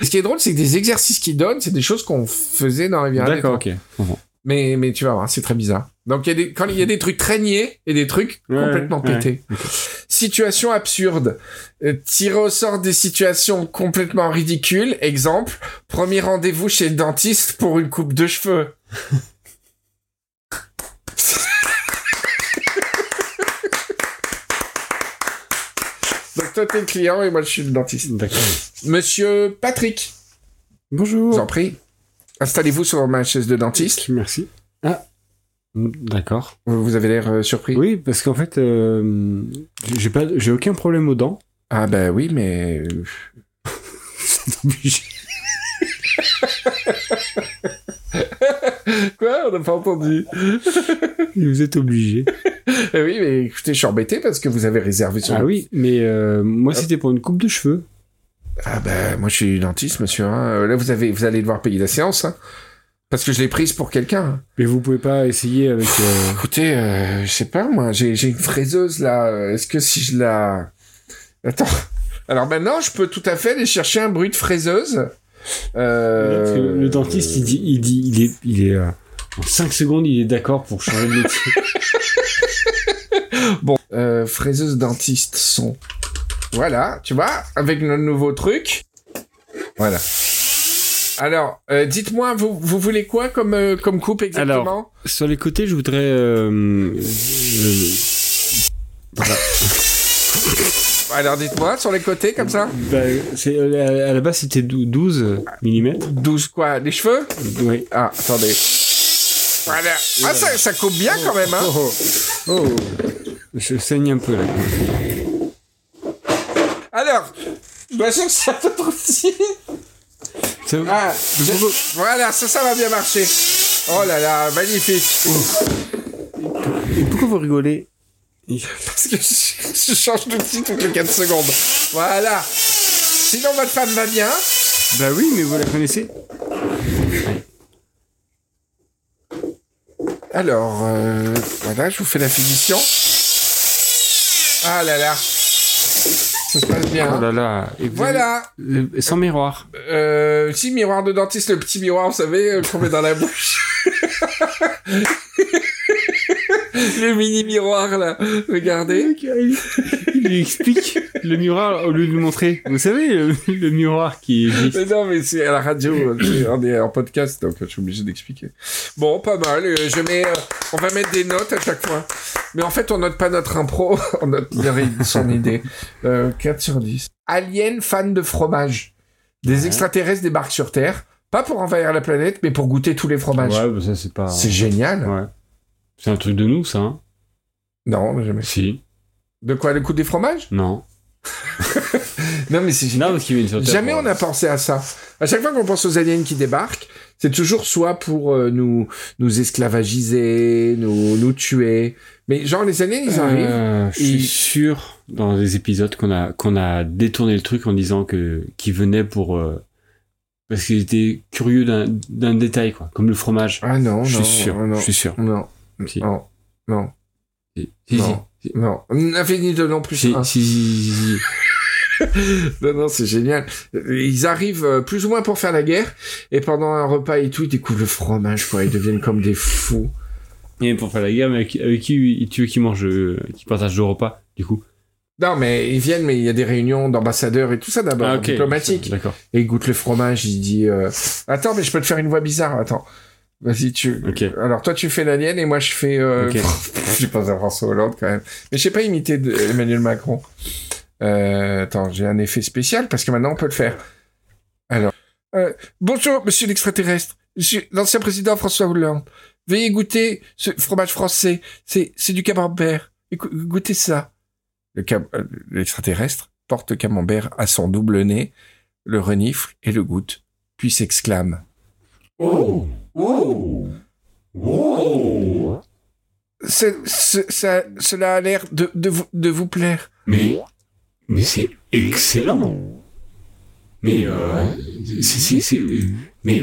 <laughs> Ce qui est drôle, c'est que des exercices qu'ils donnent, c'est des choses qu'on faisait dans la vie réelle. D'accord, ok. Mais, mais tu vas voir, c'est très bizarre. Donc, il y a des, quand il y a des trucs très niais et des trucs Ouais, complètement ouais. pétés. Situation absurde. Euh, tirer au sort des situations complètement ridicules. Exemple, premier rendez-vous chez le dentiste pour une coupe de cheveux. <laughs> toi t'es le client et moi je suis le dentiste. D'accord. Monsieur Patrick, je vous Bonjour. en prie. Installez-vous sur ma chaise de dentiste. Merci. Ah. D'accord. Vous avez l'air euh, surpris. Oui, parce qu'en fait, euh, j'ai pas, j'ai aucun problème aux dents. Ah bah oui, mais <laughs> C'est obligé. <laughs> quoi On n'a pas entendu. <laughs> Vous êtes obligé. <laughs> Eh oui, mais écoutez, je suis embêté parce que vous avez réservé sur. Ah oui, mais euh, moi c'était pour une coupe de cheveux. Ah bah moi je suis dentiste, monsieur. hein. Là vous avez, vous allez devoir payer la séance, hein. parce que je l'ai prise pour quelqu'un. hein. Mais vous pouvez pas essayer avec. euh, Écoutez, euh, je sais pas moi, j'ai une fraiseuse là. Est-ce que si je la, attends. Alors maintenant, je peux tout à fait aller chercher un bruit de fraiseuse. Euh... le, le dentiste, il dit, il dit, il est, il est en 5 secondes, il est d'accord pour changer de métier. <laughs> Bon, euh, fraiseuse dentiste son. Voilà, tu vois, avec le nouveau truc. Voilà. Alors, euh, dites-moi, vous, vous voulez quoi comme, euh, comme coupe exactement Sur les côtés, je voudrais. euh, euh, <laughs> Alors, dites-moi, sur les côtés, comme ça bah, euh, à la base, c'était dou- 12 mm. 12 quoi Les cheveux? Oui. Ah, attendez. Voilà. Ah, ça, ça coupe bien quand même, hein Oh, oh. Je saigne un peu là. Alors, je dois sûr que ça peut aussi. Ça- Ah, je- voilà, ça, ça va bien marcher. Oh là là, magnifique. Et pourquoi vous rigolez Parce que je, je change d'outil toutes les 4 secondes. Voilà. Sinon, votre femme va bien. Bah oui, mais vous la connaissez Alors, euh, voilà, je vous fais la finition. Ah là là. Ça se passe bien. Oh là là. Et vous Voilà. Sans miroir. Euh, si, miroir de dentiste, le petit miroir, vous savez, euh, qu'on met dans la bouche. <laughs> <laughs> le mini miroir, là. Regardez. Il lui explique le miroir au lieu de lui montrer. Vous savez, le, le miroir qui existe. Mais non, mais c'est à la radio, on est en podcast, donc je suis obligé d'expliquer. Bon, pas mal. euh, Je mets, euh, on va mettre des notes à chaque fois. Mais en fait, on note pas notre impro, <laughs> on note son idée. Euh, 4 sur 10. Alien fan de fromage. Des extraterrestres débarquent sur Terre, pas pour envahir la planète, mais pour goûter tous les fromages. Ouais, bah ça c'est pas. C'est génial. Ouais. C'est un truc de nous, ça. Hein Non, jamais. si. De quoi le coup des fromages? Non. <laughs> Non, mais c'est Non, génial. parce qu'il viennent sur Terre Jamais pour- on a pensé à ça. À chaque fois qu'on pense aux aliens qui débarquent, c'est toujours soit pour euh, nous nous esclavagiser, nous nous tuer. Mais genre les aliens ils arrivent. Euh, je suis ils- sûr dans les épisodes qu'on a qu'on a détourné le truc en disant que qu'ils venaient pour euh, parce qu'ils étaient curieux d'un d'un détail quoi, comme le fromage. Ah non, je non, suis sûr. non, Je suis sûr. non, Si. non, non, Si, si, non, si. non. De non plus. Si, un. si, si, si. <laughs> Non, non, c'est génial. Ils arrivent euh, plus ou moins pour faire la guerre, et pendant un repas et tout, ils découvrent le fromage, quoi. Ils deviennent comme des fous. Et pour faire la guerre, mais avec, avec qui tu veux qui mange, euh, qui partage le repas, du coup? Non, mais ils viennent, mais il y a des réunions d'ambassadeurs et tout ça d'abord, Ah, ok. diplomatiques. D'accord. Et il goûte le fromage, il dit euh, Attends, mais je peux te faire une voix bizarre, attends. Vas-y, tu. Alors toi, tu fais l'alien et moi, je fais. Euh... <laughs> Je pense à François Hollande quand même. Mais je sais pas imiter de- Emmanuel Macron. Euh, attends, j'ai un effet spécial parce que maintenant, on peut le faire. Alors. Euh, bonjour, monsieur l'extraterrestre. Je suis l'ancien président François Hollande. Veuillez goûter ce fromage français. C'est, c'est du camembert. Écou- Goûtez ça. Le cam- euh, L'extraterrestre porte le camembert à son double nez, le renifle et le goûte, puis s'exclame. Ce- ce- ça- cela a l'air de, de, vous, de vous plaire. Mais, mais c'est excellent. Mais, euh, c'est, c'est, c'est, mais,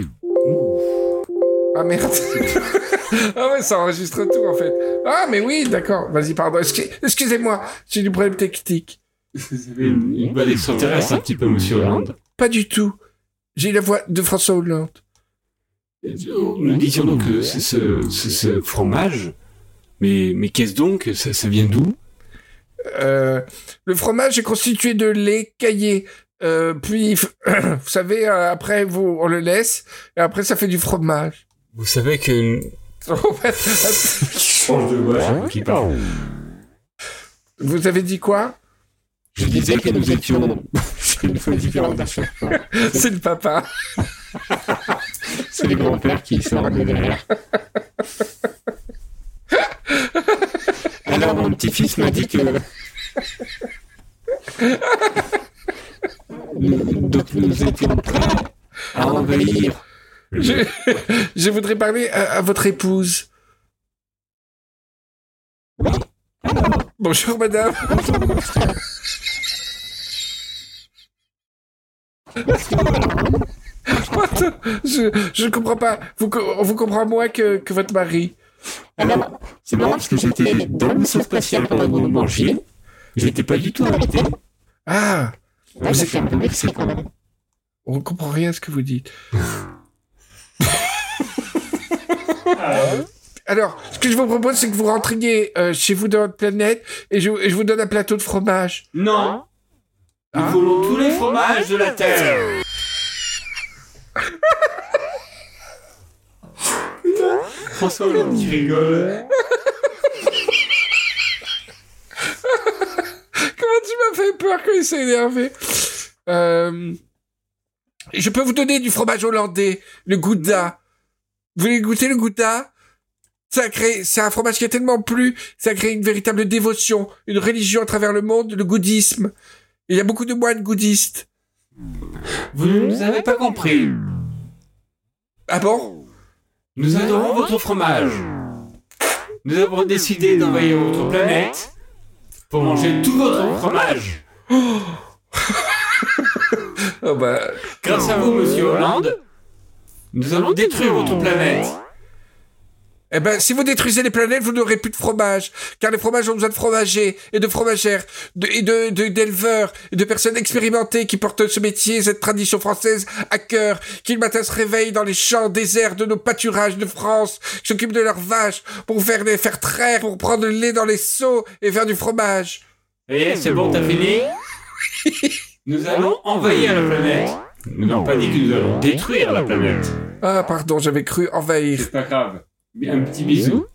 Ah merde. <laughs> ah ouais, ça enregistre tout en fait. Ah mais oui, d'accord. Vas-y, pardon. Excu- Excusez-moi, j'ai du problème technique. vous avez une, une extraterrestre un petit peu, monsieur Hollande? Pas du tout. J'ai la voix de François Hollande. Nous disions donc que c'est ce, fromage. Mais, mais qu'est-ce donc? Ça, ça vient d'où? Euh, le fromage est constitué de lait caillé. Euh, puis, <coughs> vous savez, euh, après, vous, on le laisse, et après, ça fait du fromage. Vous savez que... <laughs> <laughs> Change de voix, qui parle. vous avez dit quoi? Je disais que nous étions... <laughs> C'est une fois différente. C'est le papa. C'est les grands-pères qui sortent de derrière. Alors mon petit-fils m'a dit que... Nous- Donc nous étions prêts à envahir. Je, je voudrais parler à, à votre épouse. Bonjour, madame. Je, comprends pas. Vous, vous comprend moins que, que votre mari. Alors, c'est marrant parce que j'étais dans le vaisseau spatial pendant que vous mangiez. J'étais pas du tout invité. Ah, Ouais, fait un peu vexé quand même. on ne comprend rien à ce que vous dites. <laughs> Alors, ce que je vous propose, c'est que vous rentriez euh, chez vous dans votre planète et je, et je vous donne un plateau de fromage. Non Nous Ah. voulons tous les fromages de la Terre François Hollande rigole. Comment tu m'as fait peur quand il s'est énervé euh, Je peux vous donner du fromage hollandais, le Gouda. Vous voulez goûter le Gouda? C'est un fromage qui a tellement plu, ça a créé une véritable dévotion, une religion à travers le monde, le goudisme. Il y a beaucoup de moines goudistes. Vous ne nous avez pas compris. Ah bon? Nous adorons votre fromage. Nous avons décidé d'envahir votre planète pour manger tout votre fromage. Oh bah, Grâce à vous, monsieur Hollande, nous allons détruire votre planète. Eh ben, si vous détruisez les planètes, vous n'aurez plus de fromage. Car les fromages ont besoin de fromagers et de fromagères de- et de, de- d'éleveurs et de personnes expérimentées qui portent ce métier, cette tradition française à cœur, qui le matin se réveillent dans les champs déserts de nos pâturages de France, qui s'occupent de leurs vaches pour faire les faire traire, pour prendre le lait dans les seaux et faire du fromage. Et c'est bon, t'as fini <laughs> Nous allons envahir la planète. Nous n'avons pas dit que nous allons détruire la planète. Ah, pardon, j'avais cru envahir. C'est pas grave. Un petit bisou.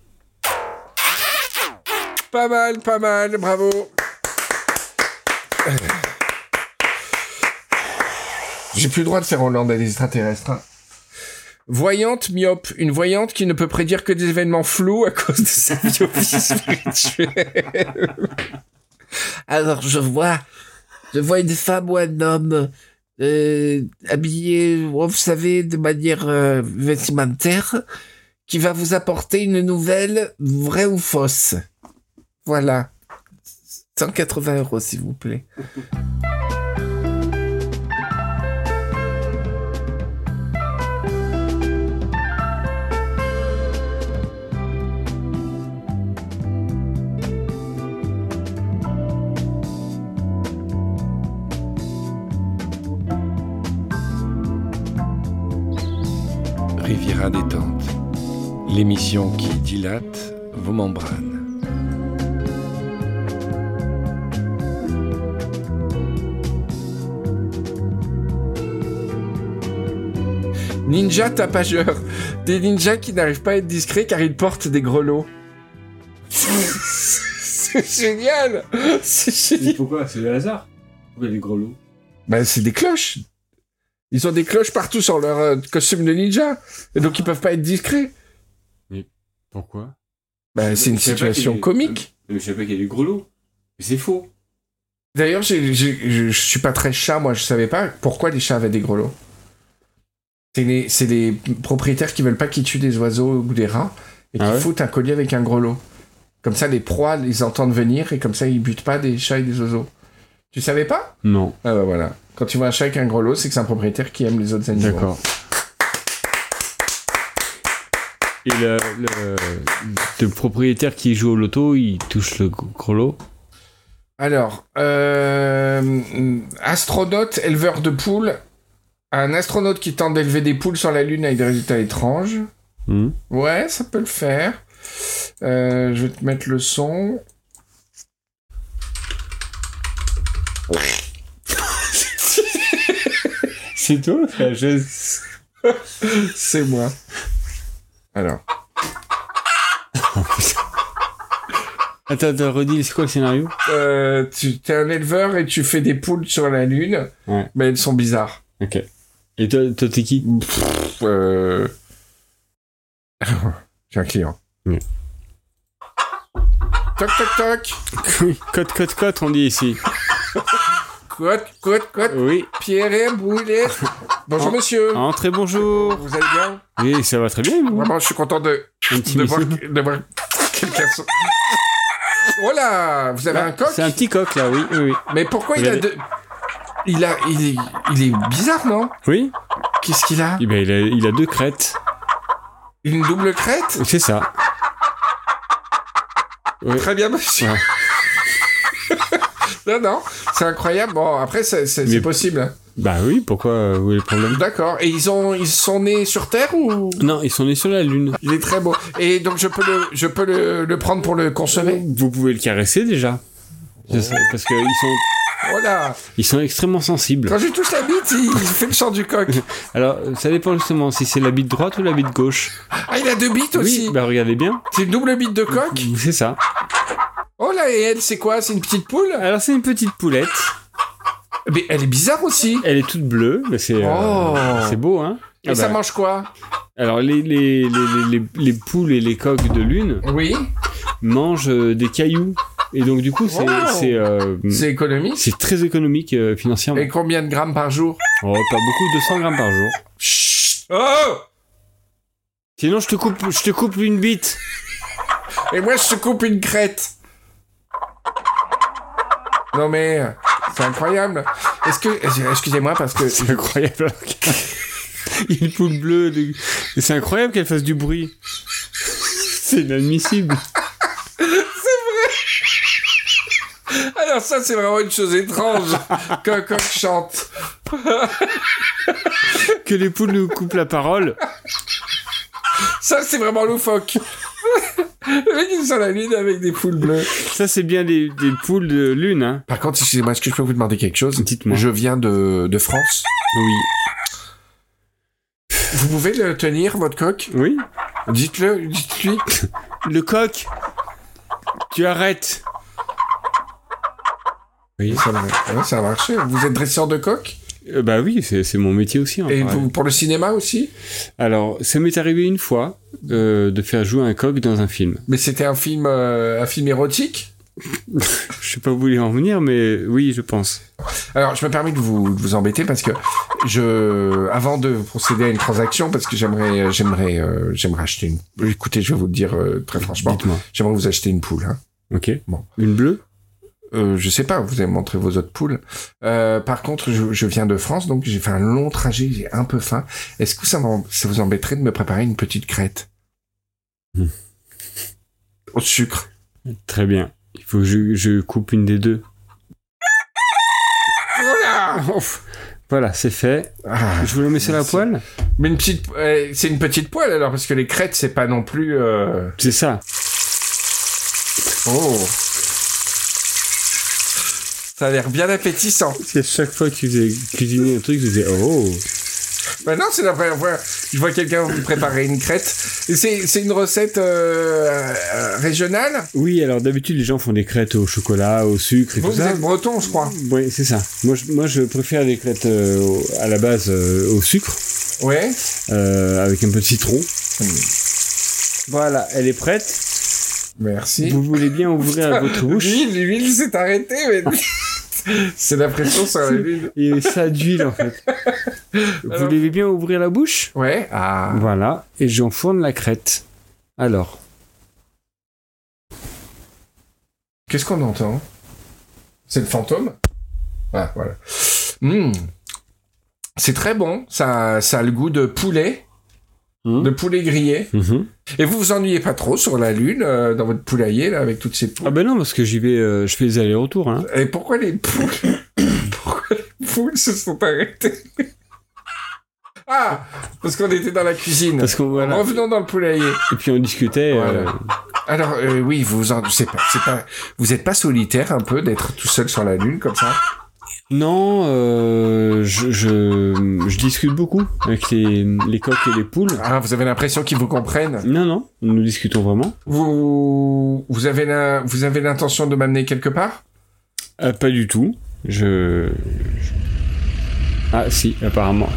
Pas mal, pas mal, bravo. J'ai plus le droit de faire Hollande à des extraterrestres. hein. Voyante myope, une voyante qui ne peut prédire que des événements flous à cause de sa myopie spirituelle. Alors, je vois, je vois une femme ou un homme euh, habillé, vous savez, de manière euh, vestimentaire, qui va vous apporter une nouvelle vraie ou fausse. Voilà. 180 euros, s'il vous plaît. Riviera détente, l'émission qui dilate vos membranes. Ninja tapageur. Des ninjas qui n'arrivent pas à être discrets car ils portent des grelots. C'est génial C'est génial pourquoi? C'est le hasard Pourquoi des gros lots? Bah, c'est des cloches. Ils ont des cloches partout sur leur euh, costume de ninja. Et donc, ils peuvent pas être discrets. Pourquoi? Bah, c'est une situation comique. Mais je savais pas qu'il y a des gros lots. Mais c'est faux. D'ailleurs, je je suis pas très chat, moi, je savais pas pourquoi les chats avaient des grelots. C'est les, c'est les propriétaires qui veulent pas qu'ils tuent des oiseaux ou des rats et qui Ah ouais? foutent un collier avec un grelot. Comme ça, les proies les entendent venir et comme ça, ils butent pas des chats et des oiseaux. Tu savais pas? Non. Ah bah voilà. Quand tu vois un chat avec un grelot, c'est que c'est un propriétaire qui aime les autres animaux. D'accord. Et le, le, le propriétaire qui joue au loto, il touche le gros lot Alors, euh, astronaute, éleveur de poules. Un astronaute qui tente d'élever des poules sur la Lune avec des résultats étranges. Hmm. Ouais, ça peut le faire. Euh, je vais te mettre le son. <laughs> C'est toi. <laughs> C'est moi. Alors. <laughs> Attends, attends, redis, c'est quoi le scénario Euh, tu es un éleveur et tu fais des poules sur la Lune. Ouais. Mais elles sont bizarres. Ok. Et toi, toi t'es qui Pff, euh... <laughs> J'ai un client. Oui. Toc, toc, toc. <laughs> Cote, cote, cote, on dit ici. Côte, côte, côte. Oui. Pierre Boulet. Bonjour, monsieur. Entrez, bonjour. Vous allez bien? Oui, ça va très bien, vous? Vraiment, je suis content de, de, voir, de voir quelqu'un. so- Oh là Vous avez un coq? C'est un petit coq, là, oui, oui, oui. Mais pourquoi Vous il a deux... Il a... Il est, il est bizarre, non? Oui Qu'est-ce qu'il a? Eh ben, il, a, il a deux crêtes. Une double crête? C'est ça. Oui. Très bien, monsieur. Ouais. Non, non, c'est incroyable. Bon, après, c'est possible. Bah oui, pourquoi euh, Où est le problème? D'accord. Et ils ont, ils sont nés sur Terre ou? Non, ils sont nés sur la Lune. Il est très beau. Et donc je peux le, je peux le, le prendre pour le consommer. Vous pouvez le caresser déjà. Je sais, parce qu'ils sont, Voilà. ils sont extrêmement sensibles. Quand je touche la bite, il <laughs> fait le chant du coq. <laughs> Alors, ça dépend justement si c'est la bite droite ou la bite gauche. Ah, il a deux bites aussi. Oui, bah regardez bien. C'est une double bite de coq? C'est ça. Oh là, et elle, c'est quoi? C'est une petite poule? Alors, c'est une petite poulette. Mais elle est bizarre aussi. Elle est toute bleue, mais c'est euh, Oh. c'est beau, hein? Et Ah ça bah, mange quoi? Alors, les, les, les, les, les- les poules et les coqs de lune Oui. mangent euh, des cailloux. Et donc, du coup, c'est Oh. c'est euh, C'est économique. c'est très économique euh, financièrement. Et combien de grammes par jour? Oh, pas beaucoup, 200 grammes par jour. Chut Oh Sinon, je te coupe, je te coupe une bite. Et moi, je te coupe une crête. Non mais, c'est incroyable. Est-ce que, excusez-moi parce que C'est incroyable. <laughs> Une poule bleue. de- C'est incroyable qu'elle fasse du bruit. C'est inadmissible. alors ça c'est vraiment une chose étrange qu'un coq chante. Que les poules nous coupent la parole. Ça c'est vraiment loufoque. Le mec il est sur la lune avec des poules bleues. Ça, c'est bien des, des poules de lune, hein. Par contre, excusez-moi, est-ce que je peux vous demander quelque chose Dites-moi. Je viens de, de France. Oui. Vous pouvez le tenir, votre coq? Oui. Dites-le, dites-lui. <laughs> Le coq. Tu arrêtes. Oui, ça, ça a marché. Vous êtes dresseur de coq? Euh, bah oui, c'est mon métier aussi. en Et vous, pour le cinéma aussi? Alors, ça m'est arrivé une fois euh, de faire jouer un coq dans un film. Mais c'était un film, euh, un film érotique? <laughs> Je sais pas où vous voulez en venir, mais oui, je pense. Alors, je me permets de vous, de vous embêter parce que je, avant de procéder à une transaction, parce que j'aimerais, j'aimerais, euh, j'aimerais acheter une. Écoutez, je vais vous le dire euh, très franchement. J'aimerais vous acheter une poule. Hein. Ok. Bon. Une bleue? Euh, je sais pas, vous allez me montrer vos autres poules. Euh, par contre, je, je viens de France, donc j'ai fait un long trajet, j'ai un peu faim. Est-ce que ça, vous embêterait de me préparer une petite crête? Hmm. Au sucre. Très bien. Il faut que je, je coupe une des deux. Voilà. Voilà, c'est fait. Ah, Je vous le mets sur la poêle? Mais une petite, euh, c'est une petite poêle alors, parce que les crêtes, c'est pas non plus. euh, C'est ça. Oh. Ça a l'air bien appétissant. C'est chaque fois que tu faisais cuisiner un truc, tu faisais oh. Maintenant, c'est la première fois que je vois quelqu'un vous préparer une crête. C'est, une recette euh, euh, régionale? Oui, alors d'habitude les gens font des crêtes au chocolat, au sucre et Vous, tout vous ça. êtes breton, je crois. Oui, c'est ça. Moi je, moi, je préfère les crêtes euh, à la base au sucre, Ouais. avec un peu de citron. Voilà, elle est prête. Merci. Vous voulez bien ouvrir votre <laughs> bouche? L'huile, l'huile s'est arrêtée, mais... <laughs> <laughs> c'est la pression sur la lune. Avait ça d'huile en fait. <laughs> Vous Alors- voulez bien ouvrir la bouche Ouais. Ah. Voilà, et j'enfourne la crête. Alors, Qu'est-ce qu'on entend? C'est le fantôme? Ah, voilà. Hmm. C'est très bon. Ça, ça a le goût de poulet. Hmm. De poulet grillé. mhm. Et vous vous ennuyez pas trop sur la lune, euh, dans votre poulailler, là, avec toutes ces poules ah ben non parce que j'y vais, euh, je fais des allers-retours. Hein. Et pourquoi les poules? <coughs> Pourquoi les poules se sont arrêtées? <laughs> Ah Parce qu'on était dans la cuisine. Parce qu'on voilà. Revenons dans le poulailler. Et puis on discutait. euh. Alors, oui, vous en... c'est pas, c'est pas... Vous êtes pas solitaire un peu d'être tout seul sur la lune, comme ça? Non, euh, je, je, je discute beaucoup avec les, les coqs et les poules. Ah, vous avez l'impression qu'ils vous comprennent Non, non, nous discutons vraiment. Vous, vous avez la, vous avez l'intention de m'amener quelque part? Euh, pas du tout. Je... je- Ah si, apparemment.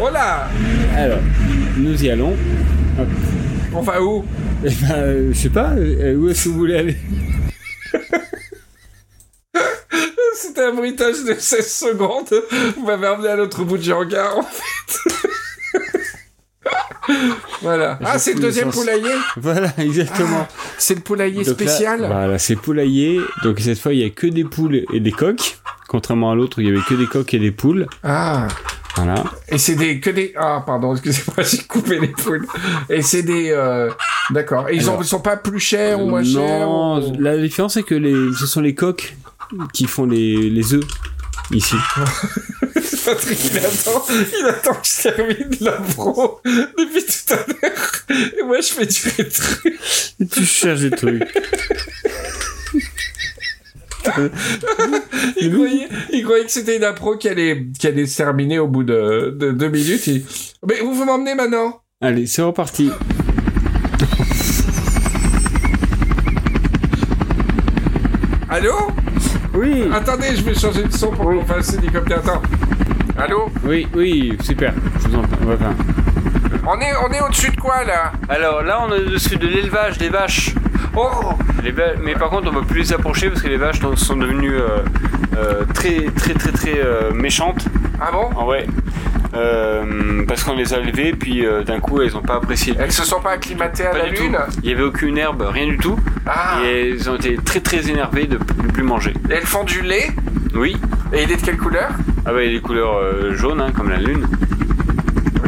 Oh là Alors, nous y allons. On va où? Eh ben, euh, je sais pas, euh, où est-ce que vous voulez aller? <laughs> C'était un bruitage de 16 secondes. Vous m'avez emmené à l'autre bout du hangar, en fait. <laughs> voilà. Ah, c'est le deuxième poulailler <laughs> Voilà, exactement. C'est le poulailler Donc là, spécial Voilà, c'est poulailler. Donc cette fois, il y a que des poules et des coqs. Contrairement à l'autre, il y avait que des coqs et des poules. Ah Voilà. Et c'est des que des ah pardon excusez-moi <laughs> j'ai coupé les poules et c'est des euh, d'accord et ils, Alors, ils sont pas plus chers ou moins chers non, ou- la différence c'est que les, ce sont les coqs qui font les, les œufs ici. <laughs> Patrick il attend il attend que je termine l'impro depuis tout à l'heure et moi je fais du rétro Et tu cherches des trucs. <laughs> <laughs> il croyait il croyait que c'était une impro qui allait qui allait se terminer au bout de, de deux minutes. Mais vous vous m'emmenez maintenant. Allez, c'est reparti. allô? Oui, attendez je vais changer de son pour qu'on fasse l'hélicoptère. Attends. Allô? Oui, oui, super. Je vous entends. Enfin, on est on est au dessus de quoi là Alors là, on est au-dessus de l'élevage des vaches. oh Les va- Mais par contre, on ne peut plus les approcher parce que les vaches sont devenues euh, euh, très, très, très, très euh, méchantes. Ah bon Ah ouais. Euh, parce qu'on les a levées, puis euh, d'un coup, elles ont pas apprécié. Elles se sont pas acclimatées à Pas la lune tout. Il y avait aucune herbe, rien du tout. Ah Et elles ont été très très énervées de ne plus manger. Et elles font du lait Oui. Et il est de quelle couleur Ah bah, il des couleurs euh, jaunes, hein, comme la lune.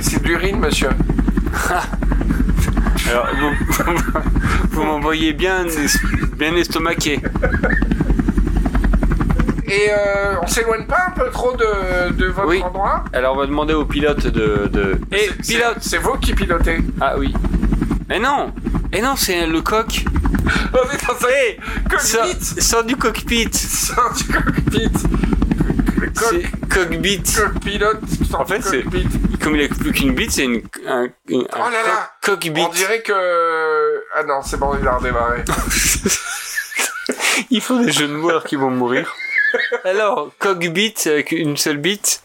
C'est de l'urine, monsieur. <laughs> Alors, vous, vous m'envoyez bien, bien estomaqué. Et euh, on s'éloigne pas un peu trop de, de votre Oui. endroit Alors, on va demander au pilote de. de... Eh, C'est- pilote C'est vous qui pilotez. Ah oui. Eh non Eh non, c'est le coq On est dans un Sors, cockpit sors du cockpit Sors du cockpit Le coq, C'est cockpit coq pilote sort En fait, c'est- cockpit. Comme il a plus qu'une bite, c'est une, un, Oh là là co- cockbit. On dirait que... Ah non, c'est bon, il a redémarré. <laughs> Ils font des jeux de mots alors qu'ils vont mourir. <laughs> Alors, cockbit avec une seule bite.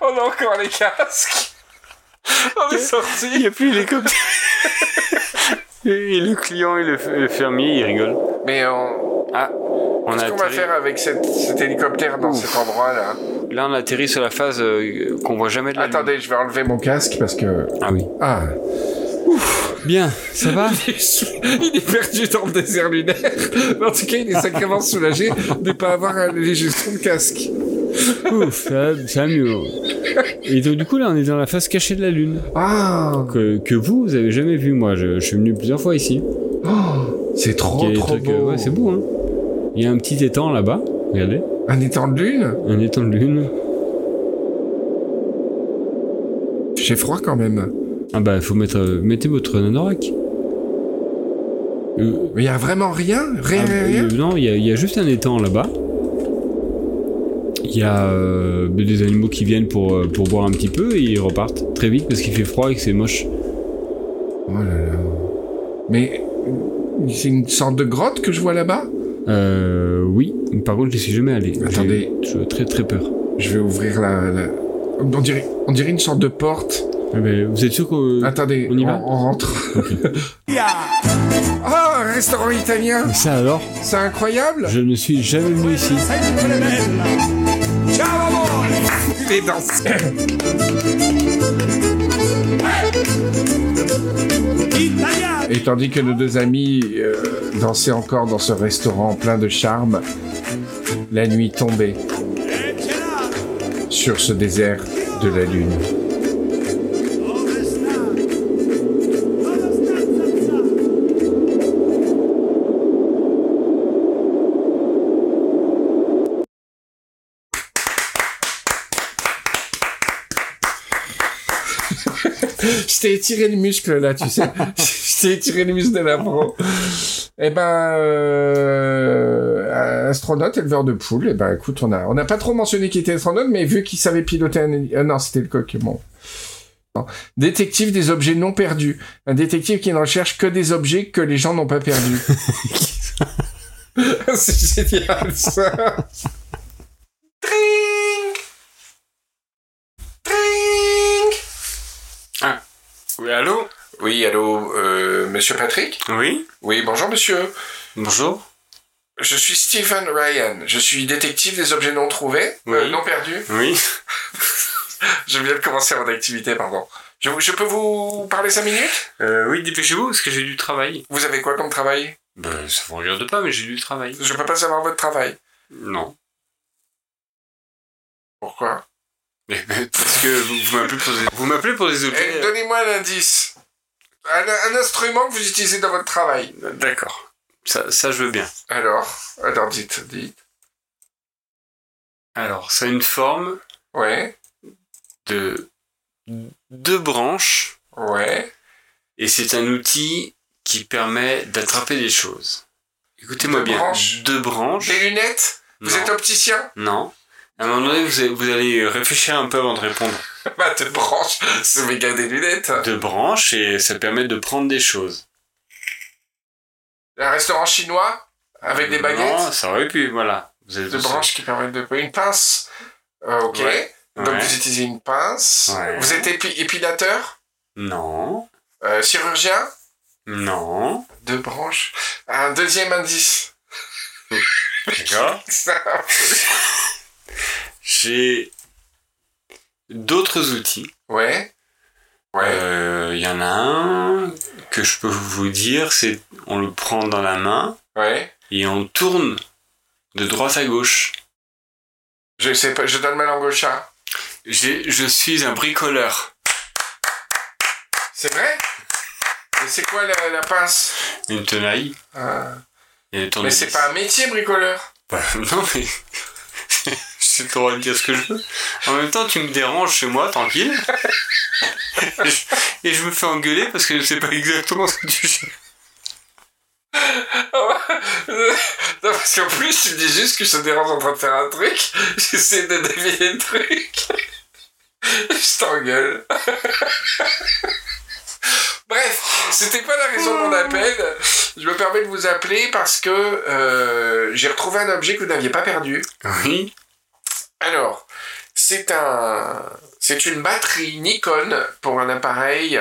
On a encore les casques <laughs> On est Il sorti n'y a plus l'hélicoptère. Et le client et le, le fermier, ils rigolent. Mais on... Ah, on a Qu'est-ce qu'on va faire avec cette- cet hélicoptère dans Ouf. cet endroit-là? Là, on a atterri sur la phase euh, qu'on voit jamais de la Attendez, je vais enlever mon casque parce que... Ah oui. Ah Bien, ça va <laughs> Il est sou- il est perdu dans le désert lunaire. Mais <laughs> en tout cas, il est sacrément soulagé de ne pas avoir à aller jusqu'au casque. Ouf, ça, ça mieux. Et donc, du coup, là, on est dans la face cachée de la Lune. Ah, Que, que vous, vous avez jamais vu. Moi, je, je suis venu plusieurs fois ici. c'est Il trop trucs, beau. euh, ouais, c'est beau, hein. Il y a un petit étang là-bas. Regardez. Un étang de lune? Un étang de lune. J'ai froid quand même. Ah bah, faut mettre, euh, mettez votre anorak. Euh, il y a vraiment rien? Rien, ah, rien, rien? euh, non, il y, a- il y a juste un étang là-bas. Il y a euh, des animaux qui viennent pour, pour boire un petit peu et ils repartent très vite parce qu'il fait froid et que c'est moche. Oh là là. Mais c'est une sorte de grotte que je vois là-bas? Euh, oui, par contre, je ne suis jamais allé. Attendez. J'ai très très peur. Je vais ouvrir la... la- On, dirait, on dirait une sorte de porte. Ah ben, vous êtes sûr que... Attendez, on y va on rentre. Ah, <laughs> un restaurant italien Mais ça alors C'est incroyable Je ne suis jamais venu ici. Les danses. Et tandis que nos deux amis euh, dansaient encore dans ce restaurant plein de charme, la nuit tombait sur ce désert de la lune. Étiré le muscle là, tu sais. <laughs> Je t'ai étiré le muscle de l'avant. Eh ben, euh, astronaute, éleveur de poules. Eh ben, écoute, on a, on n'a pas trop mentionné qu'il était astronaute, mais vu qu'il savait piloter un, ah non, c'était le coq. Bon. Non. Détective des objets non perdus. Un détective qui ne recherche que des objets que les gens n'ont pas perdus. <laughs> <laughs> C'est génial ça. Oui, allô Oui, allô, euh, monsieur Patrick Oui Oui, bonjour monsieur. Bonjour Je suis Stephen Ryan. Je suis détective des objets non trouvés, euh, Oui. non perdus. Oui <laughs> Je viens de commencer mon activité, pardon. Je, je peux vous parler cinq minutes? Euh, Oui, dépêchez-vous, parce que j'ai du travail. Vous avez quoi comme travail? Ben, ça vous regarde pas, mais j'ai du travail. Je peux pas savoir votre travail. Non. Pourquoi? Parce que vous, m'appelez pour des, vous m'appelez pour des Eh, objets... Donnez-moi un indice. Un, un instrument que vous utilisez dans votre travail. D'accord. Ça, ça, je veux bien. Alors Alors, dites, dites. Alors, ça a une forme Ouais, de deux branches, ouais. et c'est un outil qui permet d'attraper des choses. Écoutez-moi bien. branches. Deux branches. Des lunettes? Vous Non. êtes opticien? Non. À un moment donné, vous allez, vous allez réfléchir un peu avant de répondre. <laughs> Bah, deux branches, <laughs> c'est méga des lunettes. Deux branches et ça permet de prendre des choses. Un restaurant chinois Avec des baguettes Non, ça aurait pu, voilà. Vous aussi- branches qui permettent de... Une pince Euh, Ok. Ouais. Donc Ouais. vous utilisez une pince. Ouais. Vous êtes épi- épilateur? Non. Euh, Chirurgien? Non. Deux branches. Un deuxième indice. D'accord. <laughs> J'ai d'autres outils. Ouais. Ouais. Euh, Il y en a un que je peux vous dire, c'est on le prend dans la main Ouais. et on tourne de droite à gauche. Je sais pas, je donne ma langue au chat. Je suis un bricoleur. C'est vrai? Mais c'est quoi la, la pince? Une tenaille. Ah. Et Mais c'est pas un métier bricoleur. Bah, <laughs> non, mais. J'ai le droit de dire ce que je veux. En même temps, tu me déranges chez moi, tranquille. et, je, et je me fais engueuler parce que je sais pas exactement ce que tu cherches. non, parce qu'en plus, tu me dis juste que je te dérange en train de faire un truc. J'essaie de deviner le truc. je t'engueule. Bref, c'était pas la raison de mon appel. Je me permets de vous appeler parce que euh, j'ai retrouvé un objet que vous n'aviez pas perdu. Oui. Alors, c'est un, c'est une batterie Nikon pour un appareil,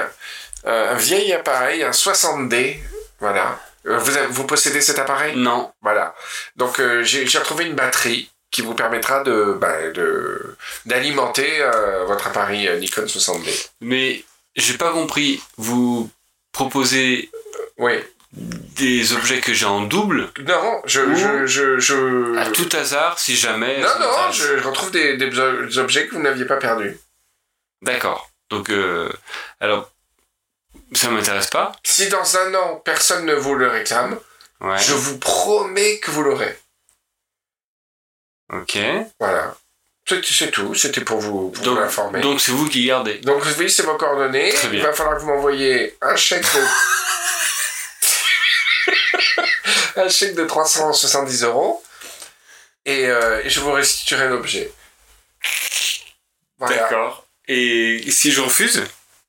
euh, un vieil appareil, un 60D. Voilà. Euh, Vous, possédez cet appareil? Non. Voilà. Donc euh, j'ai j'ai retrouvé une batterie qui vous permettra de bah, de d'alimenter euh, votre appareil Nikon 60D. Mais j'ai pas compris. Vous proposez Oui. Des objets que j'ai en double Non, je je je, je... à tout hasard si jamais. non non, je, retrouve des, des objets que vous n'aviez pas perdus. D'accord. Donc, euh, alors, ça m'intéresse pas. Si dans un an personne ne vous le réclame, Ouais. je vous promets que vous l'aurez. Ok. Voilà. C'est tout, c'était pour vous, pour Donc- vous informer. Donc, Donc, c'est vous qui gardez. oui, c'est vos coordonnées. Très Il bien. va falloir que vous m'envoyiez un chèque de... <laughs> un chèque de 370 euros. Et, euh, et je vous restituerai l'objet. Voilà. D'accord. Et si je refuse?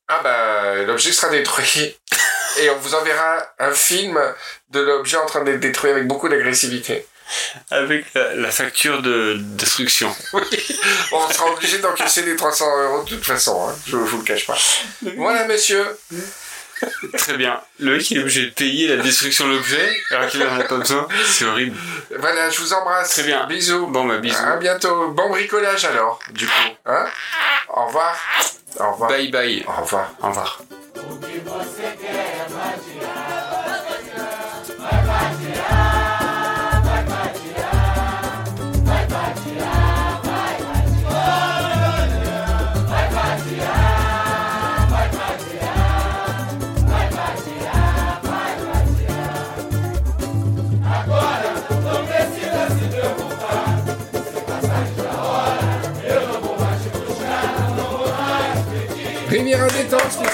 Ah bah, l'objet sera détruit. <laughs> Et on vous enverra un film de l'objet en train d'être détruit avec beaucoup d'agressivité. Avec la, la facture de destruction. <laughs> On sera obligé d'encaisser les 300 euros de toute façon, hein. je vous le cache pas. Voilà, monsieur. <laughs> Très bien. Le mec, il est obligé de payer la destruction de l'objet alors qu'il en a pas besoin. C'est horrible. Voilà, je vous embrasse. Très bien. Bisous. Bon, bah, bisous. À bientôt. Bon bricolage alors, du coup. Hein Au revoir. Au revoir. Bye bye. Au revoir. Au revoir.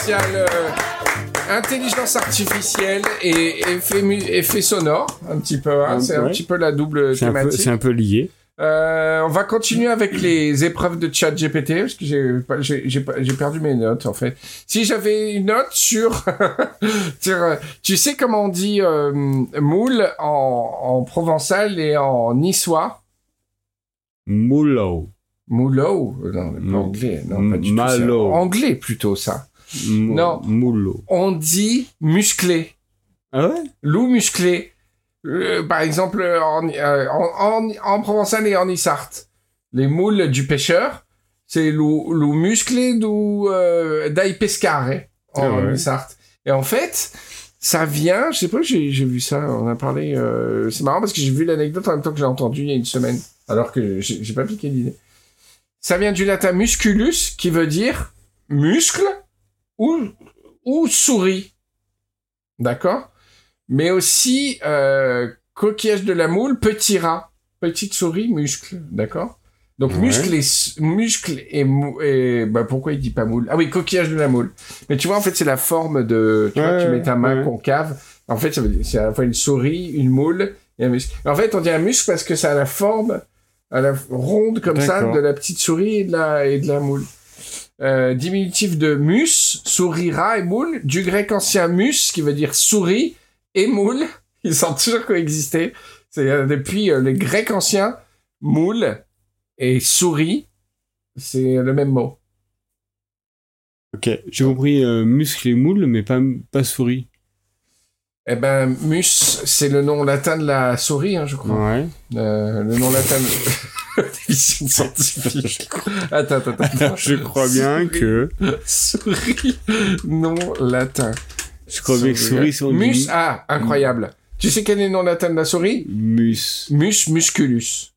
Spécial euh, intelligence artificielle et effet, sonore, un petit peu. hein. C'est un petit peu la double thématique. c'est un peu lié. Euh, on va continuer avec les épreuves de chat GPT parce que j'ai perdu mes notes en fait. Si j'avais une note sur, <laughs> sur, euh, tu sais comment on dit euh, moule en, en provençal et en niçois? Moulot. Moulot Non, pas anglais. Non, pas du tout. Malo. Anglais plutôt ça. Mou- Non. On dit musclé. Ah ouais? Loup musclé. Euh, par exemple, en, euh, en, en, en provençal et en Issart. Les moules du pêcheur, c'est loup, loup musclé d'où euh, d'ail pescare en Ah ouais. Issart. Et en fait, ça vient, je sais pas, j'ai vu ça, on a parlé, euh, c'est marrant parce que j'ai vu l'anecdote en même temps que j'ai entendu il y a une semaine, alors que j'ai pas piqué l'idée. Ça vient du latin musculus, qui veut dire muscle ou, ou souris. D'accord? Mais aussi euh, coquillage de la moule, petit rat, petite souris, muscle. D'accord? Donc Ouais. muscle et, muscle et, bah pourquoi il dit pas moule? Ah oui, coquillage de la moule. Mais tu vois, en fait, c'est la forme de... Tu vois, tu mets ta main ouais. concave. En fait, ça veut dire- c'est à la fois une souris, une moule et un muscle. En fait, on dit un muscle parce que ça a la forme à la ronde comme ça de la petite souris et de la, et de la moule. Euh, diminutif de mus, souris, rat et moule, du grec ancien mus, qui veut dire souris, et moule. <laughs> Ils ont toujours coexisté. C'est euh, depuis euh, les grecs anciens, moule et souris, c'est le même mot. Ok, j'ai compris muscle et moule, mais pas, pas souris. Eh ben, mus, c'est le nom latin de la souris, hein, je crois. Ouais. Le nom latin. <laughs> <laughs> Scientifique. <laughs> Attends, attends, attends. Alors, je crois bien que. Souris. Non latin. Je crois bien que souris sont Mus. Ah, incroyable. Tu sais quel est le nom latin de la souris? Mus. Mus musculus.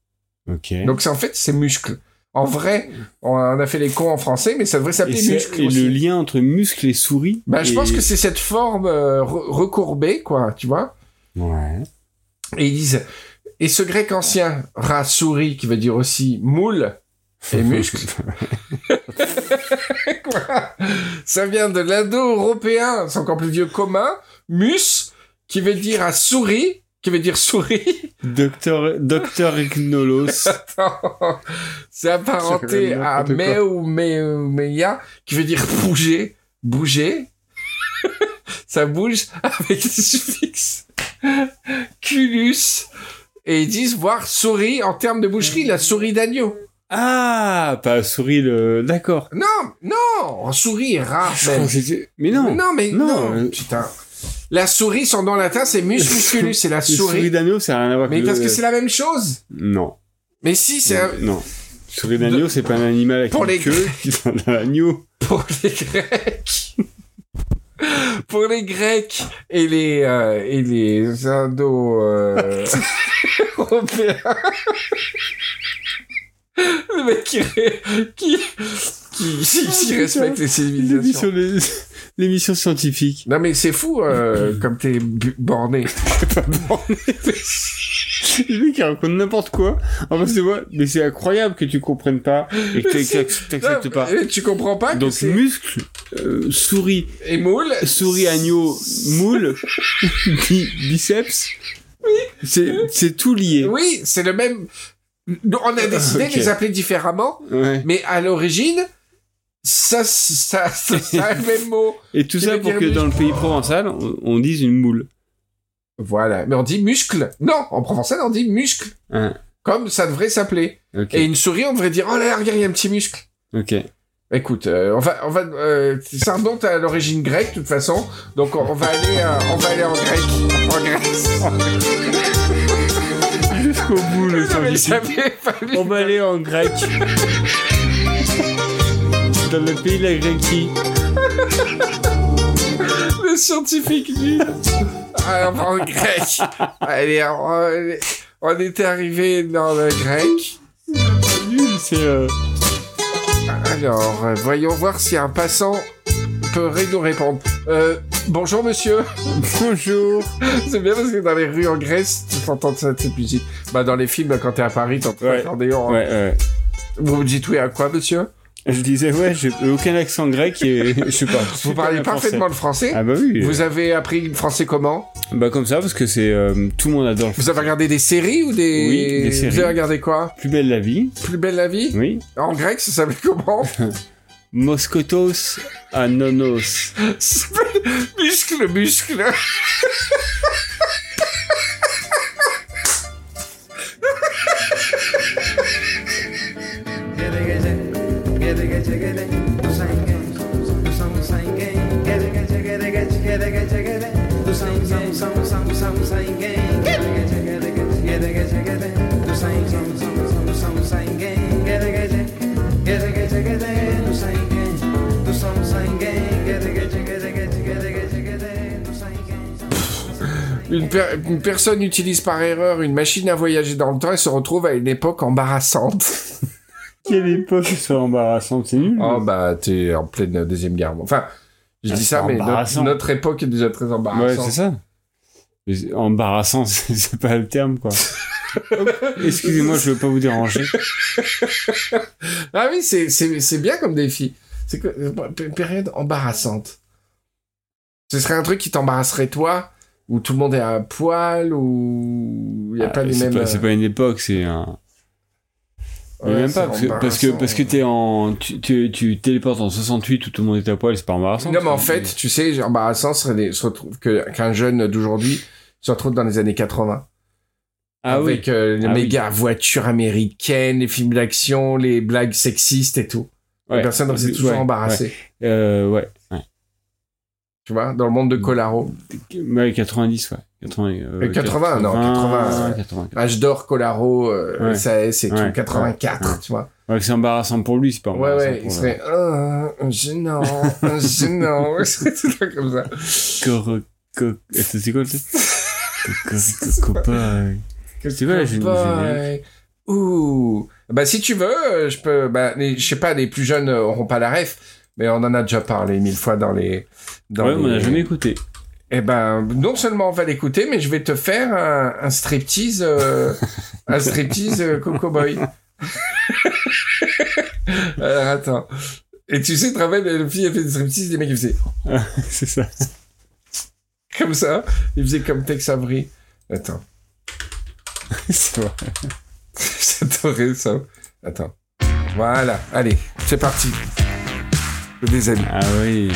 Ok. Donc c'est en fait c'est muscle. En vrai, on a fait les cons en français, mais ça devrait s'appeler muscle. et aussi. le lien entre muscle et souris Bah, je pense que c'est cette forme euh, re- recourbée, quoi, tu vois? Ouais. Et ils disent, et ce grec ancien, rat souris, qui veut dire aussi moule et <laughs> muscle, <laughs> quoi, ça vient de l'indo-européen, c'est encore plus vieux commun, mus, qui veut dire à souris, qui veut dire souris. Docteur, Docteur Ignolos. <laughs> Attends, c'est apparenté à me ou me, meia, qui veut dire bouger, bouger. ça bouge avec le suffixe culus. Et ils disent voir souris en termes de boucherie, la souris d'agneau. Ah, pas souris le. D'accord. Non, non, souris même. crois que c'était- Mais non. non, mais non, non, euh, putain. La souris, son nom latin, c'est mus musculus, <laughs> c'est la souris souris. d'agneau, ça n'a rien à voir Mais parce que c'est la même chose. Non. Mais si, c'est un- Non. Souris d'agneau, c'est pas un animal avec Pour une les- queue dans l'agneau. <laughs> pour les Grecs. <laughs> pour les Grecs et les euh, et les Indo euh, <laughs> européens. <laughs> Le mec qui qui qui, qui, qui respecte les civilisations. <laughs> L'émission, scientifique. Non mais c'est fou euh, <laughs> comme t'es borné. <laughs> Le mec qui raconte n'importe quoi. En face de moi, mais c'est incroyable que tu comprennes pas et que tu t'acceptes pas. Tu comprends pas que Donc c'est muscle, euh, souris, et moule. souris agneau, moule, bi- biceps. C'est c'est tout lié. Oui, c'est le même. On a décidé Ok. de les appeler différemment, Ouais. mais à l'origine, ça, ça, ça, ça le même <laughs> mot. Et tout ça pour que dans le pays provençal, on, on dise une moule. Voilà. Mais on dit muscle. Non, en provençal, on dit muscle. Hein. Comme ça devrait s'appeler. Et une souris, on devrait dire, oh là, regarde, il y a un petit muscle. Ok. Écoute, euh, on va, on va, euh, ça remonte à l'origine grecque, de toute façon. Donc, on, on va aller, euh, on va aller en grec, en Grèce. <laughs> Jusqu'au bout le On va aller en grec. <laughs> Le pays de la Gréquie. Le scientifique dit. Ah, on en grec. Allez, on, on était arrivé dans le grec. Nul, c'est. euh, Alors, voyons voir si un passant peut ré- nous répondre. Euh, bonjour monsieur. Bonjour. C'est bien parce que dans les rues en Grèce, tu peux entendre cette, cette musique. Bah, dans les films, quand t'es à Paris, t'entends Ouais. l'accordéon. hein. Ouais, ouais. Vous me dites oui à quoi, monsieur? Je disais, ouais, j'ai aucun accent grec et <laughs> je sais pas. Vous parlez parfaitement le français. Ah bah oui. Vous avez appris le français comment? Bah comme ça, parce que c'est... euh, tout le monde adore le Vous avez regardé des séries ou des... Oui, des séries. Vous avez regardé quoi? Plus belle la vie. Plus belle la vie? Oui. En grec, ça s'appelle comment? <laughs> Moscotos anonos. <laughs> Muscle, muscle. Une, per- une personne utilise par erreur une machine à voyager dans le temps et se retrouve à une époque embarrassante. Quelle époque soit embarrassante, c'est nul. Oh bah t'es en pleine deuxième guerre. Enfin, je Ah, dis ça, mais notre, époque est déjà très ouais, embarrassante. c'est ça. Mais Embarrassant, <laughs> c'est pas le terme, quoi. <laughs> Excusez-moi, je veux pas vous déranger. <laughs> ah oui, c'est bien comme défi. C'est que une période embarrassante. Ce serait un truc qui t'embarrasserait toi, où tout le monde est à poil, où il y a Ah, pas les mêmes. c'est pas une époque, c'est un... Mais Ouais, même pas, parce que, parce que, embarrassant. parce que t'es en, tu, tu, tu téléportes en 68 où tout le monde est à poil, c'est pas embarrassant. Non, mais en fait, tu sais, embarrassant serait des- se retrouve que qu'un jeune d'aujourd'hui se retrouve dans les années 80. ah oui. avec euh, les Ah oui. méga voitures américaines, les films d'action, les blagues sexistes et tout. Ouais. Les personnes restaient toujours Ouais, embarrassées. Euh, ouais. ouais. Tu vois, dans le monde de Colaro. Ouais, 90, ouais. 80, euh, Euh, 80, non, 80, ouais. 80. Âge d'or, Colaro, euh, Ouais. Et tout, Ouais, 84, ouais. tu vois. Ouais, c'est embarrassant pour lui, c'est pas Ouais, embarrassant ouais, pour il serait gênant, gênant, <laughs> c'est comme ça. Cor... co- c'est quoi le truc Co- co- Copain. C'est quoi la gén- Bye. Ouh. Bah, si tu veux, euh, je peux, bah, je sais pas, les plus jeunes euh, auront pas la ref, mais on en a déjà parlé mille fois dans les, dans Ouais, on les- a jamais écouté. Eh ben, non seulement on va l'écouter, mais je vais te faire un, un striptease, euh, un striptease euh, Coco Boy. <laughs> Alors, attends. Et tu sais, rappelles, le fille a fait des striptease, les mecs, ils faisaient <laughs> c'est ça. comme ça. Ils faisaient comme Tex Avery. Attends. <laughs> c'est vrai. J'adorais ça. Attends. Voilà. Allez, c'est parti. Le déshabille. Ah oui.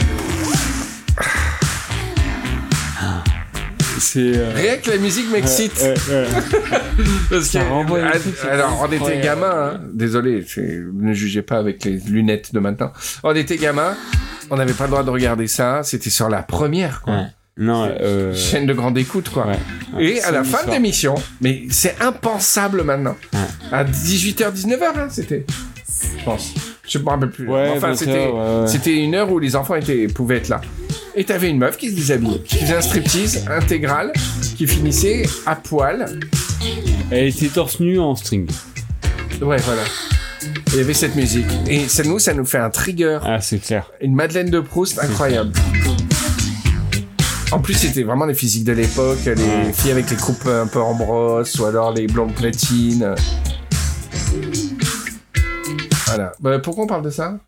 C'est. euh, Rien que la musique m'excite. ouais, ouais, ouais. <laughs> Parce Ça que- renvoie des Ah, alors, on était gamin, hein. désolé, ne jugez pas avec les lunettes de maintenant. On était gamin, on n'avait pas le droit de regarder ça, c'était sur la première, quoi. Ouais. Non, euh. Chaîne de grande écoute, quoi. Ouais. Et à la fin de l'émission, mais c'est impensable maintenant. Ouais. À 18h, 19h, hein, c'était. Je pense. Je me rappelle plus. Ouais, enfin, c'était, ouais, ouais. c'était une heure où les enfants étaient, pouvaient être là. Et t'avais une meuf qui se déshabillait, qui faisait un striptease intégral, qui finissait à poil. Elle était torse nu en string. Ouais, voilà. Il y avait cette musique. Et ça nous, ça nous fait un trigger. Ah, c'est clair. Une Madeleine de Proust incroyable. En plus, c'était vraiment les physiques de l'époque, les filles avec les coupes un peu en brosse, ou alors les blondes platines. Voilà. Bah, pourquoi on parle de ça?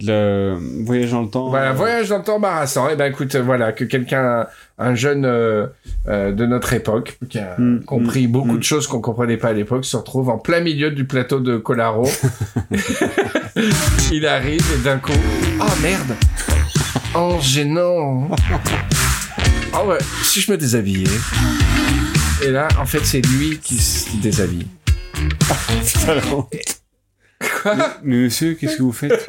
Le voyage dans le temps. Voilà, euh, voyage dans le temps embarrassant. Et ben écoute, euh, voilà, que quelqu'un, un jeune euh, euh, de notre époque, qui a Mm, compris mm, beaucoup mm. de choses qu'on comprenait pas à l'époque, se retrouve en plein milieu du plateau de Colaro. <laughs> Il arrive et d'un coup, oh merde, oh gênant. Oh ouais, si je me déshabillais. Et là, en fait, c'est lui qui se déshabille. Quoi? Mais monsieur, qu'est-ce que vous faites?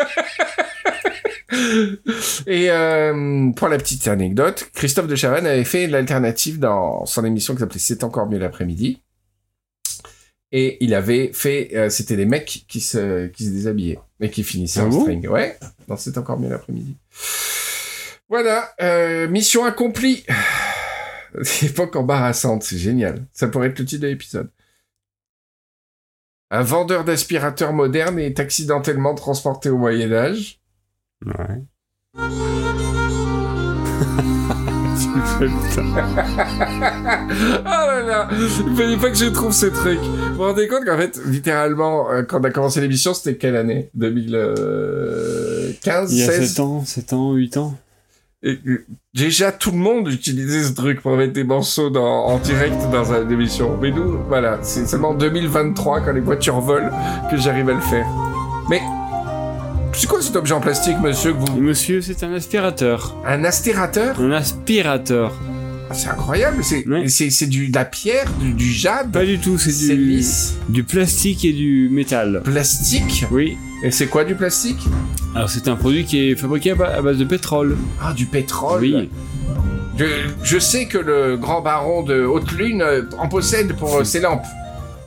Et euh, pour la petite anecdote, Christophe de Chavannes avait fait l'alternative dans son émission qui s'appelait C'est encore mieux l'après-midi. Et il avait fait, euh, c'était des mecs qui se, qui se déshabillaient et qui finissaient Ah en string. Ouais, dans C'est encore mieux l'après-midi. Voilà, euh, mission accomplie. <sighs> Époque embarrassante, c'est génial. Ça pourrait être le titre de l'épisode. Un vendeur d'aspirateurs moderne est accidentellement transporté au Moyen Âge. Ouais. Putain. <laughs> oh là là Il fallait pas que je trouve ce truc. Vous vous rendez compte qu'en fait, littéralement, euh, quand on a commencé l'émission, c'était quelle année? 2015 Il y a 16 7 ans, 7 ans, 8 ans. Et, euh, déjà, tout le monde utilisait ce truc pour mettre des morceaux dans, en direct dans une émission. Mais nous, voilà, c'est seulement en 2023, quand les voitures volent, que j'arrive à le faire. Mais, c'est quoi cet objet en plastique, monsieur, que vous... Monsieur, c'est un aspirateur. Un aspirateur? Un aspirateur. Ah, C'est incroyable, c'est Ouais. c'est c'est du, de la pierre, du, du jade, Pas du tout, c'est du, lisse, du plastique et du métal. plastique? Oui. Et c'est quoi du plastique? Alors c'est un produit qui est fabriqué à ba- à base de pétrole. Ah, du pétrole? Oui. Je, je sais que le grand baron de Haute-Lune euh, en possède pour euh, ses lampes.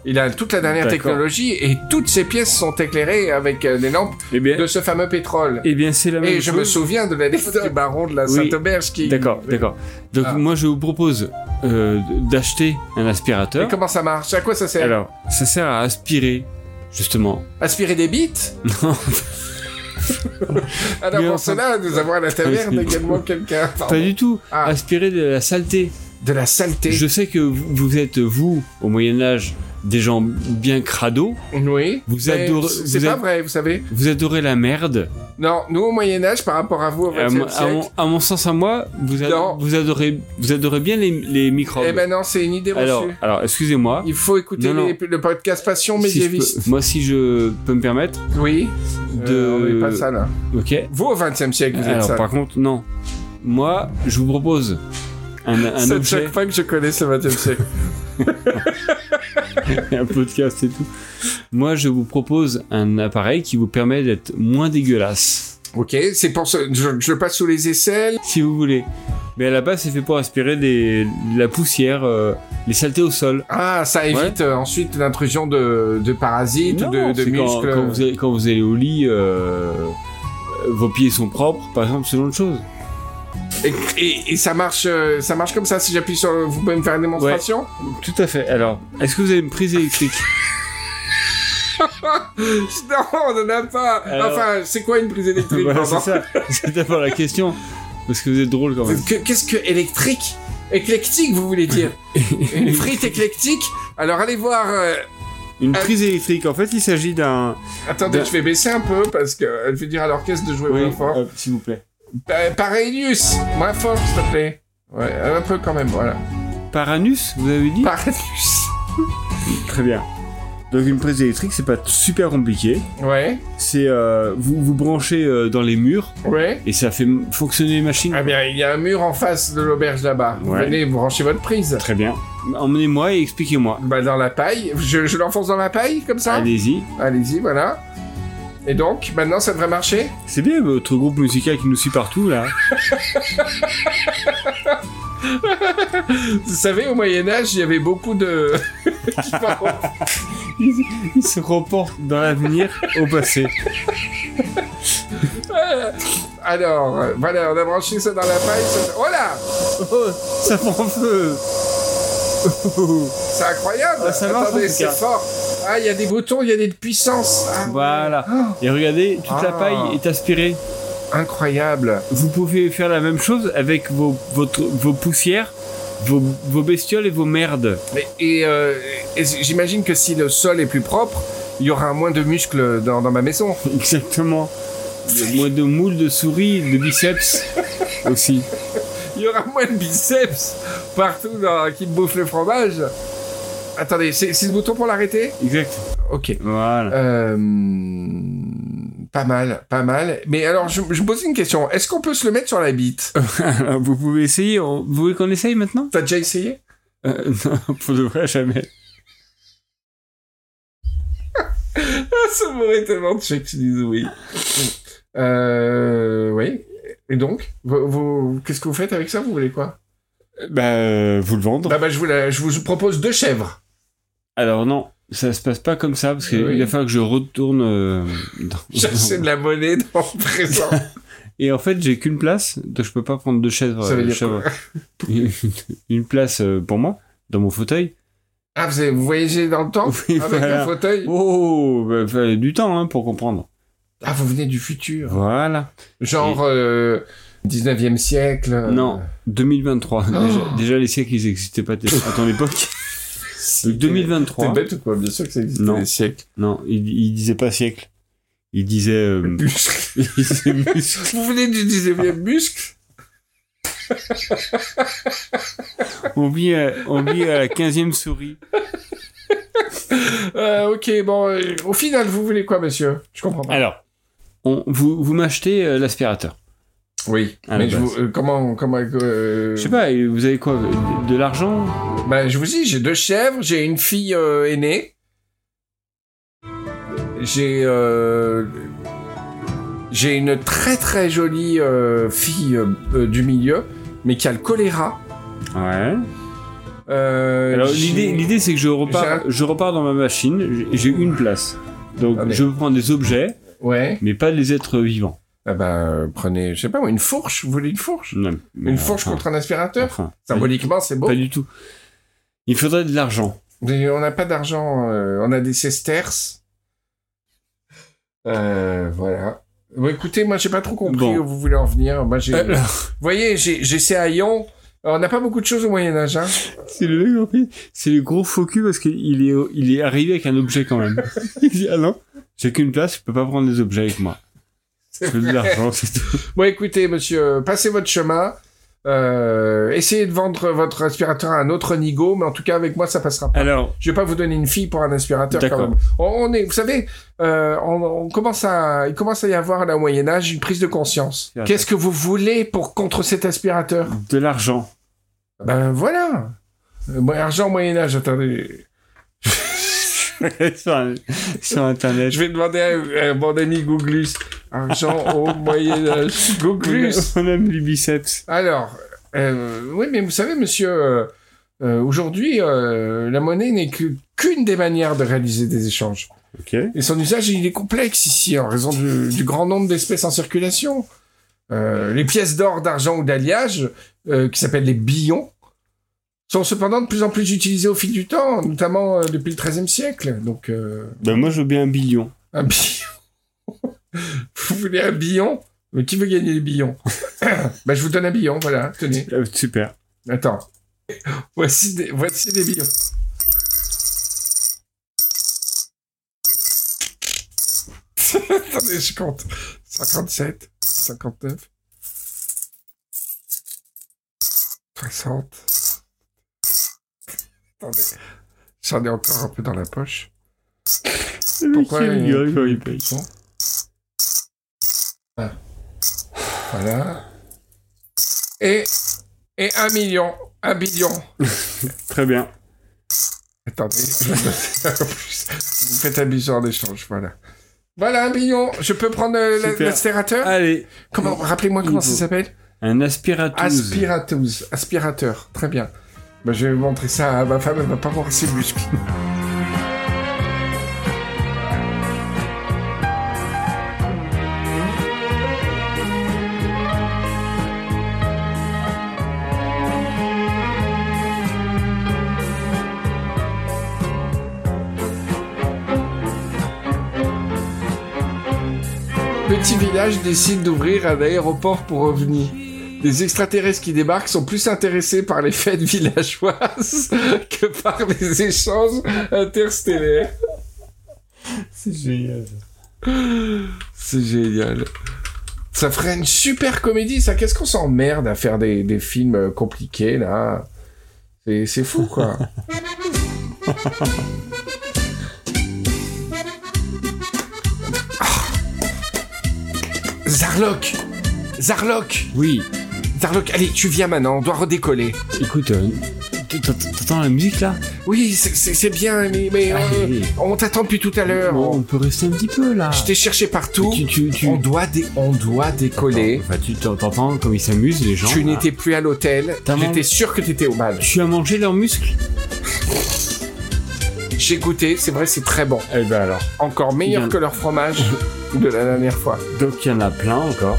Il a toute la dernière technologie et toutes ses pièces sont éclairées avec euh, des lampes Eh bien, de ce fameux pétrole. eh bien c'est la même Et je me souviens de l'anecdote du baron de la Oui. Sainte-Auberge qui... D'accord, d'accord. Donc Ah. moi je vous propose euh, d'acheter un Et aspirateur. comment ça marche? À quoi ça sert? Alors, ça sert à aspirer, justement. Aspirer des bites? <laughs> Non, <laughs> Alors pour cela, nous avons à la taverne également quelqu'un... pas du tout. Ah. Aspirer de la saleté. De la saleté. Je sais que vous vous êtes, vous, au Moyen-Âge, des gens bien crado. Oui. Vous adorez- C'est pas êtes- vrai, vous savez. Vous adorez la merde. Non, nous au Moyen-Âge, par rapport à vous au À, XXe mon- à siècle... mon, à mon sens, à moi, vous, ad- vous, adorez, vous adorez bien les, les microbes. Eh ben non, c'est une idée reçue. alors, alors excusez-moi. Il faut écouter Non, non. les- le podcast Passion médiéviste. moi, si je peux me permettre, Oui. de. Euh, on pas ça là. Ok. Vous au XXe siècle, vous êtes Alors, ça. par contre, non. Moi, je vous propose un, un C'est objet, chaque fois que je connais ce XXe siècle. <laughs> <laughs> un podcast et tout. Moi, je vous propose un appareil qui vous permet d'être moins dégueulasse, ok, c'est pour ça. Je, je le passe sous les aisselles. si vous voulez. Mais à la base, c'est fait pour aspirer des, de la poussière, euh, les saletés au sol. Ah, ça évite euh, ensuite l'intrusion de, de parasites ou de, de quand, muscles. quand vous allez, quand vous allez au lit, euh, vos pieds sont propres, par exemple, c'est une autre chose. Et, et- et ça marche, euh, ça marche comme ça. Si j'appuie sur, vous pouvez me faire une démonstration Tout à fait. Alors, est-ce que vous avez une prise électrique <laughs> Non, on n'en a pas. Alors- Enfin, c'est quoi une prise <laughs> électrique Voilà, c'est ça. C'est d'abord la question. Parce que vous êtes drôle quand même. Que- Qu'est-ce que électrique? Éclectique, vous voulez dire? <laughs> Une frite éclectique? Alors allez voir. euh, Une prise électrique, en fait, il s'agit d'un. Attendez, je vais baisser un peu parce qu'elle fait dire à l'orchestre de jouer Oui, moins fort. s'il vous plaît. Pa- Parenius Moins fort, s'il te plaît. Ouais, un peu quand même, voilà. Paranus, vous avez dit? Parenius. <laughs> Très bien. Donc une prise électrique, c'est pas super compliqué. Ouais, C'est euh, vous vous branchez euh, dans les murs ouais. et ça fait fonctionner les machines. Ah bien, il y a un mur en face de l'auberge là-bas. Vous Ouais. venez brancher votre prise. Très bien. Emmenez-moi et expliquez-moi. Bah dans la paille. Je, je l'enfonce dans la paille, comme ça? Allez-y. Allez-y, voilà. Et donc, maintenant, ça devrait marcher? C'est bien votre groupe musical qui nous suit partout là. <laughs> Vous savez, au Moyen-Âge, il y avait beaucoup de... <laughs> Il se reporte dans l'avenir au passé. <laughs> Alors, euh, voilà, on a branché ça dans la paille. ça- Oh là Oh, ça prend feu. C'est incroyable Ah, ça marche, en Attendez, tout c'est cas. fort Ah, il y a des boutons, il y a des puissances Ah, Voilà. Et regardez, toute la Ah. paille est aspirée. Incroyable Vous pouvez faire la même chose avec vos, votre, vos poussières, vos, vos bestioles et vos merdes. Mais- Et, euh, et j'imagine que si le sol est plus propre, il y aura moins de muscles dans, dans ma maison. <laughs> Exactement. Il y a moins de moules, de souris, de biceps <laughs> aussi. Il y aura moins de biceps partout dans- qui me bouffent le fromage. Attendez, c'est ce bouton pour l'arrêter? Exact. Ok. Voilà. Euh, pas mal, pas mal. Mais alors, je, je me pose une question. Est-ce qu'on peut se le mettre sur la bite? <laughs> Vous pouvez essayer. Vous voulez qu'on essaye maintenant? T'as déjà essayé? Euh, Non, pour de vrai, jamais. <laughs> Ça m'aurait tellement tué que tu dises oui. Euh, oui. Et donc, vous, vous- qu'est-ce que vous faites avec ça? Vous voulez quoi? Bah, euh, vous le vendre. bah, bah, je, vous la- je vous propose deux chèvres. Alors non, ça se passe pas comme ça parce qu'il Oui. va falloir que je retourne. euh, dans- <laughs> de la monnaie dans le présent. <laughs> Et en fait, j'ai qu'une place, donc je peux pas prendre deux chèvres. Ça veut euh, dire chèvres. <laughs> une, place euh, pour moi dans mon fauteuil. Ah, vous, avez- vous voyagez dans le temps Oui, avec voilà. un fauteuil? Oh, bah, fallait du temps hein, pour comprendre. Ah, vous venez du futur. Voilà. Genre euh, 19e siècle. euh, Non, 2023. Oh. Déjà, déjà, les siècles, ils n'existaient pas à ton époque. Donc, 2023. T'es bête ou quoi? Bien sûr que ça existe Non. des siècles. Non, il, il disait pas siècle. Il disait. euh, Muscle. <laughs> il disait muscle. Vous venez du 19e muscle? <laughs> On vit à, on vit à la 15e souris. Euh, ok, bon, euh, au final, vous voulez quoi, monsieur? Je comprends pas. Alors, on, vous, vous m'achetez euh, l'aspirateur. oui, à mais la je vous, euh, comment, comment, euh, Je sais pas, vous avez quoi De, de l'argent? Ben, je vous dis, j'ai deux chèvres, j'ai une fille euh, aînée, j'ai, j'ai une très très jolie fille du milieu, mais qui a le choléra. Ouais. Alors, l'idée, l'idée c'est que je repars, je repars dans ma machine, j'ai j'ai une place. Donc, Ah, mais- je peux prendre des objets, Ouais. mais pas des êtres vivants. Ah ben, euh, prenez, je sais pas, moi, une fourche. Vous voulez une fourche? Non, mais Une fourche enfin, contre un aspirateur? enfin, Symboliquement, c'est beau. Pas du tout. Il faudrait de l'argent. Mais on n'a pas d'argent, euh, on a des sesterces. Euh, voilà. Bon, écoutez, moi, j'ai pas trop compris Bon. où vous voulez en venir. Moi, j'ai... Alors, Vous voyez, j'ai, j'ai ces haillons. Alors, on n'a pas beaucoup de choses au Moyen-Âge, hein. <laughs> c'est le mec, en fait, c'est le gros faux cul parce qu'il est, il est arrivé avec un objet quand même. <laughs> il dit, ah non, j'ai qu'une place, je peux pas prendre des objets avec moi. C'est Je veux de l'argent, c'est tout. <laughs> Bon, écoutez, monsieur, passez votre chemin. Euh, essayez de vendre votre aspirateur à un autre nigo, mais en tout cas, avec moi, ça passera pas. Alors, Je vais pas vous donner une fille pour un aspirateur quand même. On, est, vous savez, euh, on, on commence à, il commence à y avoir là au Moyen Âge une prise de conscience. Qu'est-ce que vous voulez pour contre cet aspirateur? De l'argent. Ben voilà. Euh, moi, argent Moyen Âge. Attendez, <laughs> sur, un- sur internet. je vais demander à, à mon ami Googlus. Argent au <laughs> Moyen Âge. Googlus. On aime les biceps. Alors, Euh, oui, mais vous savez, monsieur, euh, euh, aujourd'hui, la monnaie n'est qu'une des manières de réaliser des échanges. Ok. Et son usage, il est complexe ici, en raison du, du grand nombre d'espèces en circulation. Les pièces d'or, d'argent ou d'alliage, qui s'appellent les billons, sont cependant de plus en plus utilisées au fil du temps, notamment euh, depuis le XIIIe siècle. Donc, euh, Ben moi je veux bien un billion. un billon. <laughs> vous voulez un billon? Mais qui veut gagner les billons? <coughs> Ben, je vous donne un billon, voilà, tenez. Euh, super. Attends. Voici des, voici des billons. <laughs> Attendez, je compte. 57, 59, 60. Attendez. J'en ai encore un peu dans la poche. Pourquoi il quand paye. Ah. Voilà. Et, et un million, un billion. <laughs> Très bien. Attendez, vous faites un bisou en échange, voilà. Voilà un billion. Je peux prendre euh, l'aspirateur Allez, Comment Rappelez-moi comment ça s'appelle? Un aspirateur. Aspirateuse. Aspirateur. Très bien. Bah, je vais montrer ça à ma femme, elle va pas voir ses muscles. Petit village décide d'ouvrir un aéroport pour ovnis. Les extraterrestres qui débarquent sont plus intéressés par les fêtes <laughs> villageoises <laughs> que par les échanges interstellaires. C'est génial. C'est génial. Ça ferait une super comédie, ça. Qu'est-ce qu'on s'emmerde à faire des, des films euh, compliqués, là? C'est c'est fou, quoi. <laughs> Ah. Zarlock Zarlock Oui. Zarlock, allez, tu viens maintenant, on doit redécoller. Écoute, euh, t'entends la musique là? Oui, c'est- bien, mais, mais, euh, on t'attend depuis tout à l'heure. On peut rester un petit peu là. Je t'ai cherché partout. Tu, tu, tu... On doit, dé- on doit décoller. Enfin, tu t'entends comme ils s'amusent les gens. Tu n'étais plus à l'hôtel. J'étais sûr que t'étais au bal. Tu as mangé leurs muscles? J'ai goûté, c'est vrai, c'est très bon. Eh ben alors. Encore meilleur que leur fromage de la dernière fois. Donc il y en a plein encore.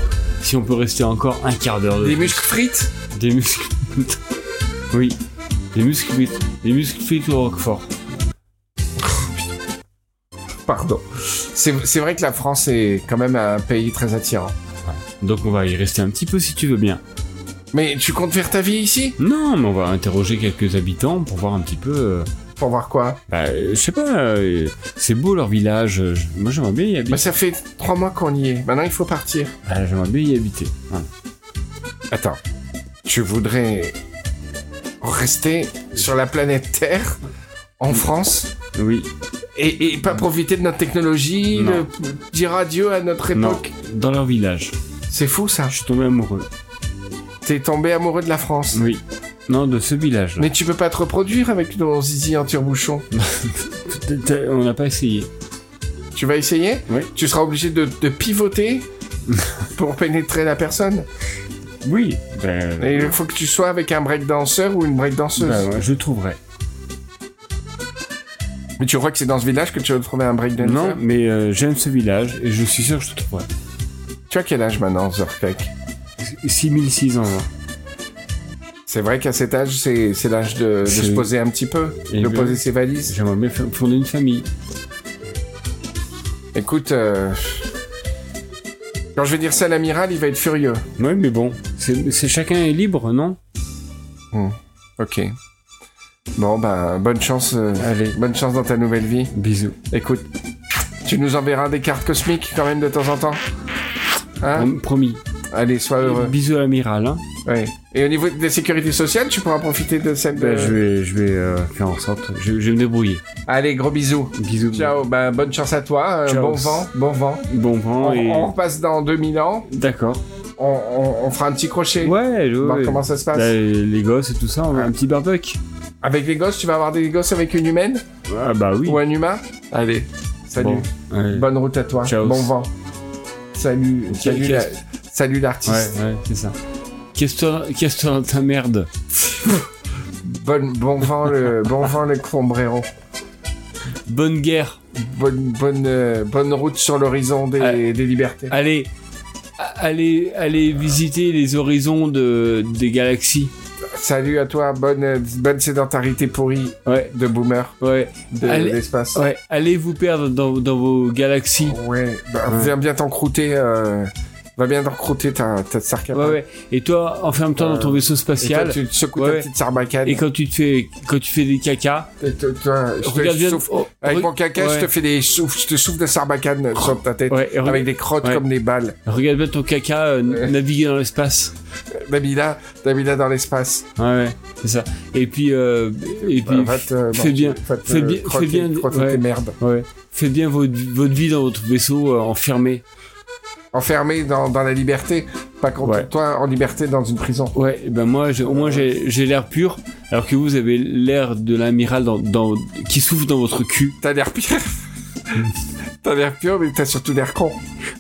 Si on peut rester encore un quart d'heure de Des muscles frites Des muscles. <laughs> oui. Des muscles frites. Des muscles frites au roquefort. Pardon. C'est c'est vrai que la France est quand même un pays très attirant. Donc on va y rester un petit peu si tu veux bien. Mais tu comptes faire ta vie ici? Non, mais on va interroger quelques habitants pour voir un petit peu. euh, Pour voir quoi Bah, euh, je sais pas. euh, c'est beau leur village. euh, je- Moi j'aimerais bien y habiter. Bah ça fait trois mois qu'on y est. Maintenant il faut partir. Ah, j'aimerais bien y habiter. Voilà. Attends. Tu voudrais rester sur la planète Terre en France Oui. et, et pas profiter de notre technologie, Non. le- dire adieu à notre Non. époque? Dans leur village. C'est fou ça. Je suis tombé amoureux. T'es tombé amoureux de la France. Oui. Non, de ce village. Mais tu peux pas te reproduire avec nos zizi en tire-bouchon. <laughs> On n'a pas essayé. Tu vas essayer Oui. Tu seras obligé de, de pivoter <laughs> pour pénétrer la personne. Oui. Ben, Et il faut que tu sois avec un breakdanceur ou une breakdanceuse. ben, ouais, je trouverai. Mais tu crois que c'est dans ce village que tu vas trouver un breakdancer Non, mais euh, j'aime ce village et je suis sûr que je te trouverai. Tu as quel âge maintenant, Zorpek 6006 ans. C'est vrai qu'à cet âge, c'est c'est l'âge de, se poser un petit peu, Et de bien- poser ses valises. J'aimerais bien fonder une famille. Écoute, euh, quand je vais dire ça à l'amiral, il va être furieux. Ouais, mais bon, c'est chacun est libre, non? Ok. Bon, bah, bonne chance. euh, Allez. Bonne chance dans ta nouvelle vie. Bisous. Écoute, tu nous enverras des cartes cosmiques quand même de temps en temps. Hein? Prom- Promis. Allez, sois heureux. Bisous à l'amiral. Hein. Ouais. Et au niveau des sécurités sociales, tu pourras profiter de celle de... Ben, je vais, je vais euh, faire en sorte. Je, je vais me débrouiller. Allez, gros bisous. Bisous. Ciao, bah, bonne chance à toi. euh, bon vent, bon vent. Bon vent On, et. on repasse dans 2000 ans. D'accord. On, on- on fera un petit crochet. Ouais, va voir comment ça se passe. Là, les gosses et tout ça, on a Ouais. un petit barbecue. Avec les gosses, tu vas avoir des gosses avec une humaine Ah bah oui. ou un humain Allez, salut. Bon. Bonne route à toi. Ciao. Bon vent. Salut, salut, la- salut l'artiste. Ouais, ouais, c'est ça. casse-toi dans ta merde. <laughs> Bonne, bon vent le, bon vent le sombrero. Bonne guerre. Bonne, bonne, euh, bonne route sur l'horizon des, Ah. des libertés. Allez, allez, allez visiter les horizons de, des galaxies. Salut à toi, bonne, bonne sédentarité pourrie Ouais, de boomer ouais, de Allez. l'espace. ouais. Allez vous perdre dans, dans vos galaxies. Ouais, bah, Ouais. viens bien t'encrouter, euh, va bien t'encrouter ta, ta. Ouais, ouais. Et toi, enferme-toi dans ton Euh, vaisseau Et toi, spatial. tu te secoues Ouais, ta petite sarbacane. Et quand tu te fais, quand tu fais des caca, Et toi, toi, je te regarde souffle- oh, Avec re- mon caca, je te fais des souffles, je te souffle de sarbacane sur ta tête. Avec des crottes comme des balles. Regarde bien ton caca euh, naviguer dans l'espace. Nabila, Nabila dans l'espace. Ouais, ouais, c'est ça. Et puis, euh, et puis, te- fais bien, fais bien- fais bien- ouais. tes merdes. ouais, faites bien votre, votre vie dans votre vaisseau euh, enfermé. Enfermé dans, dans la liberté. Pas contre Ouais. toi en liberté dans une prison. Ouais, et ben moi, j'ai- au moins j'ai l'air pur, alors que vous avez l'air de l'amiral dans, dans, qui souffle dans votre cul. T'as l'air pire. <laughs> t'as l'air pur, mais t'as surtout l'air con.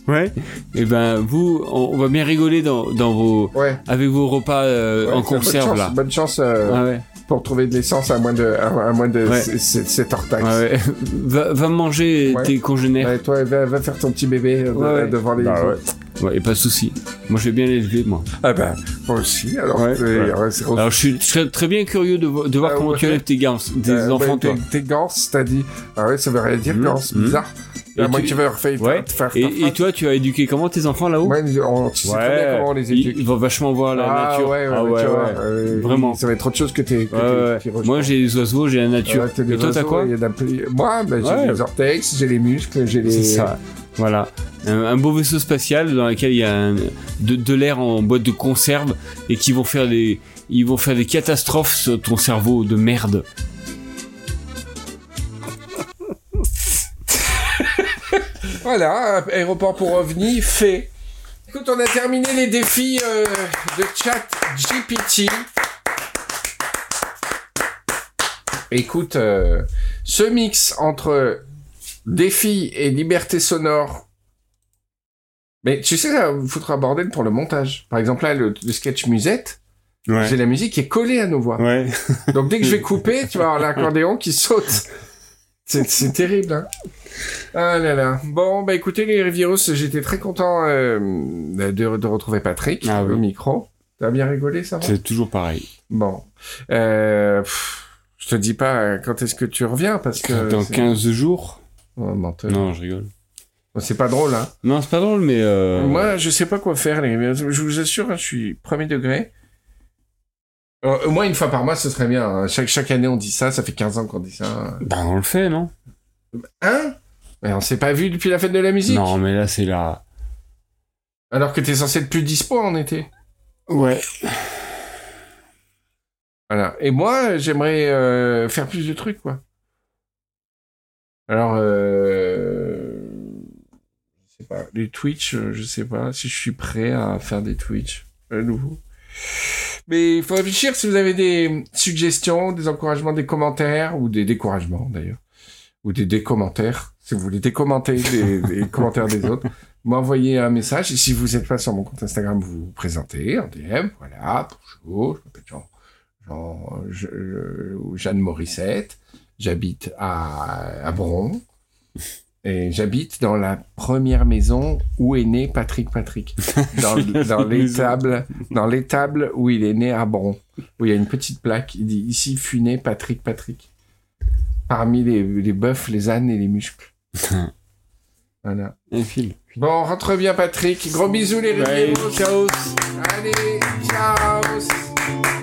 Ouais. Et ben vous, on, on va bien rigoler dans, dans vos, Ouais. avec vos repas euh, Ouais, en c'est bonne conserve chance- là. Bonne chance euh, Ah ouais. Pour trouver de l'essence à moins de, à, à moins de Ouais. 7 heures taxe. Ouais. <laughs> Va, va manger tes congénères. Ouais, toi, va, va faire ton petit bébé euh, de- devant les Bah ouais. Et pas de souci. Moi, je vais bien l'élever, moi. Ah ben, moi aussi, alors. Ouais, euh, ouais. ouais, c'est- Alors, je suis très, très bien curieux de, vo- de voir Ah, comment tu élèves tes Euh, enfants, ouais, toi. Tes, gants, t'as dit. Ah ouais, ça veut rien dire, gants, c'est mhm. bizarre. Et à moins tu- que tu veux refaire Ouais. faire ta Et, toi, tu as éduqué comment tes enfants là-haut Ouais, on- tu sais très bien comment on les éduque. ils vont vachement voir la ah, nature. Ouais, ah ouais, ouais, tu vois, euh, Vraiment. Ça va être autre chose que tes. Moi, j'ai les oiseaux, j'ai la nature. Et toi, t'as quoi Moi, ben, j'ai les ortex, j'ai les muscles, j'ai les. C'est ça. Voilà. Un, un beau vaisseau spatial dans lequel il y a un- de, de l'air en boîte de conserve et qui vont faire des, ils vont faire des catastrophes sur ton cerveau de merde. Voilà, aéroport pour OVNI, fait. Écoute, on a terminé les défis euh, de chat GPT. Écoute, euh, ce mix entre défis et liberté sonore. Mais tu sais, ça un bordel pour le montage. Par exemple, là, le, le sketch musette, Ouais. j'ai la musique qui est collée à nos voix. Ouais. Donc dès que je vais <laughs> couper, tu vas avoir l'accordéon qui saute. C'est, terrible, hein. Ah là là. Bon, bah écoutez les virus, j'étais très content euh, de, de retrouver Patrick Ah oui. au micro. T'as bien rigolé, ça C'est toujours pareil. Bon. Euh, pff, je te dis pas euh, quand est-ce que tu reviens, parce que... Dans c'est- 15 jours Oh. Non, je rigole. C'est pas drôle, hein. Non, c'est pas drôle, mais... Euh... Moi, je sais pas quoi faire, les virus. Je vous assure, hein, je suis premier degré. Euh, au moins une fois par mois, ce serait bien. hein. Chaque, chaque année, on dit ça. Ça fait 15 ans qu'on dit ça. Bah, on le fait, non? Hein? Mais on s'est pas vu depuis la fête de la musique. Non, mais là, c'est là... Alors que t'es censé être plus dispo en été. Ouais. Voilà. Et moi, j'aimerais euh, faire plus de trucs, quoi. Alors, euh... je sais pas. Les Twitch, euh, je sais pas si je suis prêt à faire des Twitch à nouveau. Mais il faut réfléchir si vous avez des suggestions, des encouragements, des commentaires, ou des découragements d'ailleurs. Ou des décommentaires, si vous voulez décommenter les, <laughs> les commentaires des autres. M'envoyez un message, et si vous n'êtes pas sur mon compte Instagram, vous vous présentez en DM, voilà, bonjour, je m'appelle Jean, Jean, je- je- ou Jeanne Morissette, j'habite à, à Bron, et j'habite dans la première maison où est né Patrick Patrick. <laughs> Dans, dans l'étable, dans l'étable où il est né à Bron. Où il y a une petite plaque, il dit ici fut né Patrick Patrick. Parmi les, les bœufs, les ânes et les muscles. <laughs> voilà. Un film. Bon, rentre bien Patrick. Gros bisous les ciao. Allez, ciao.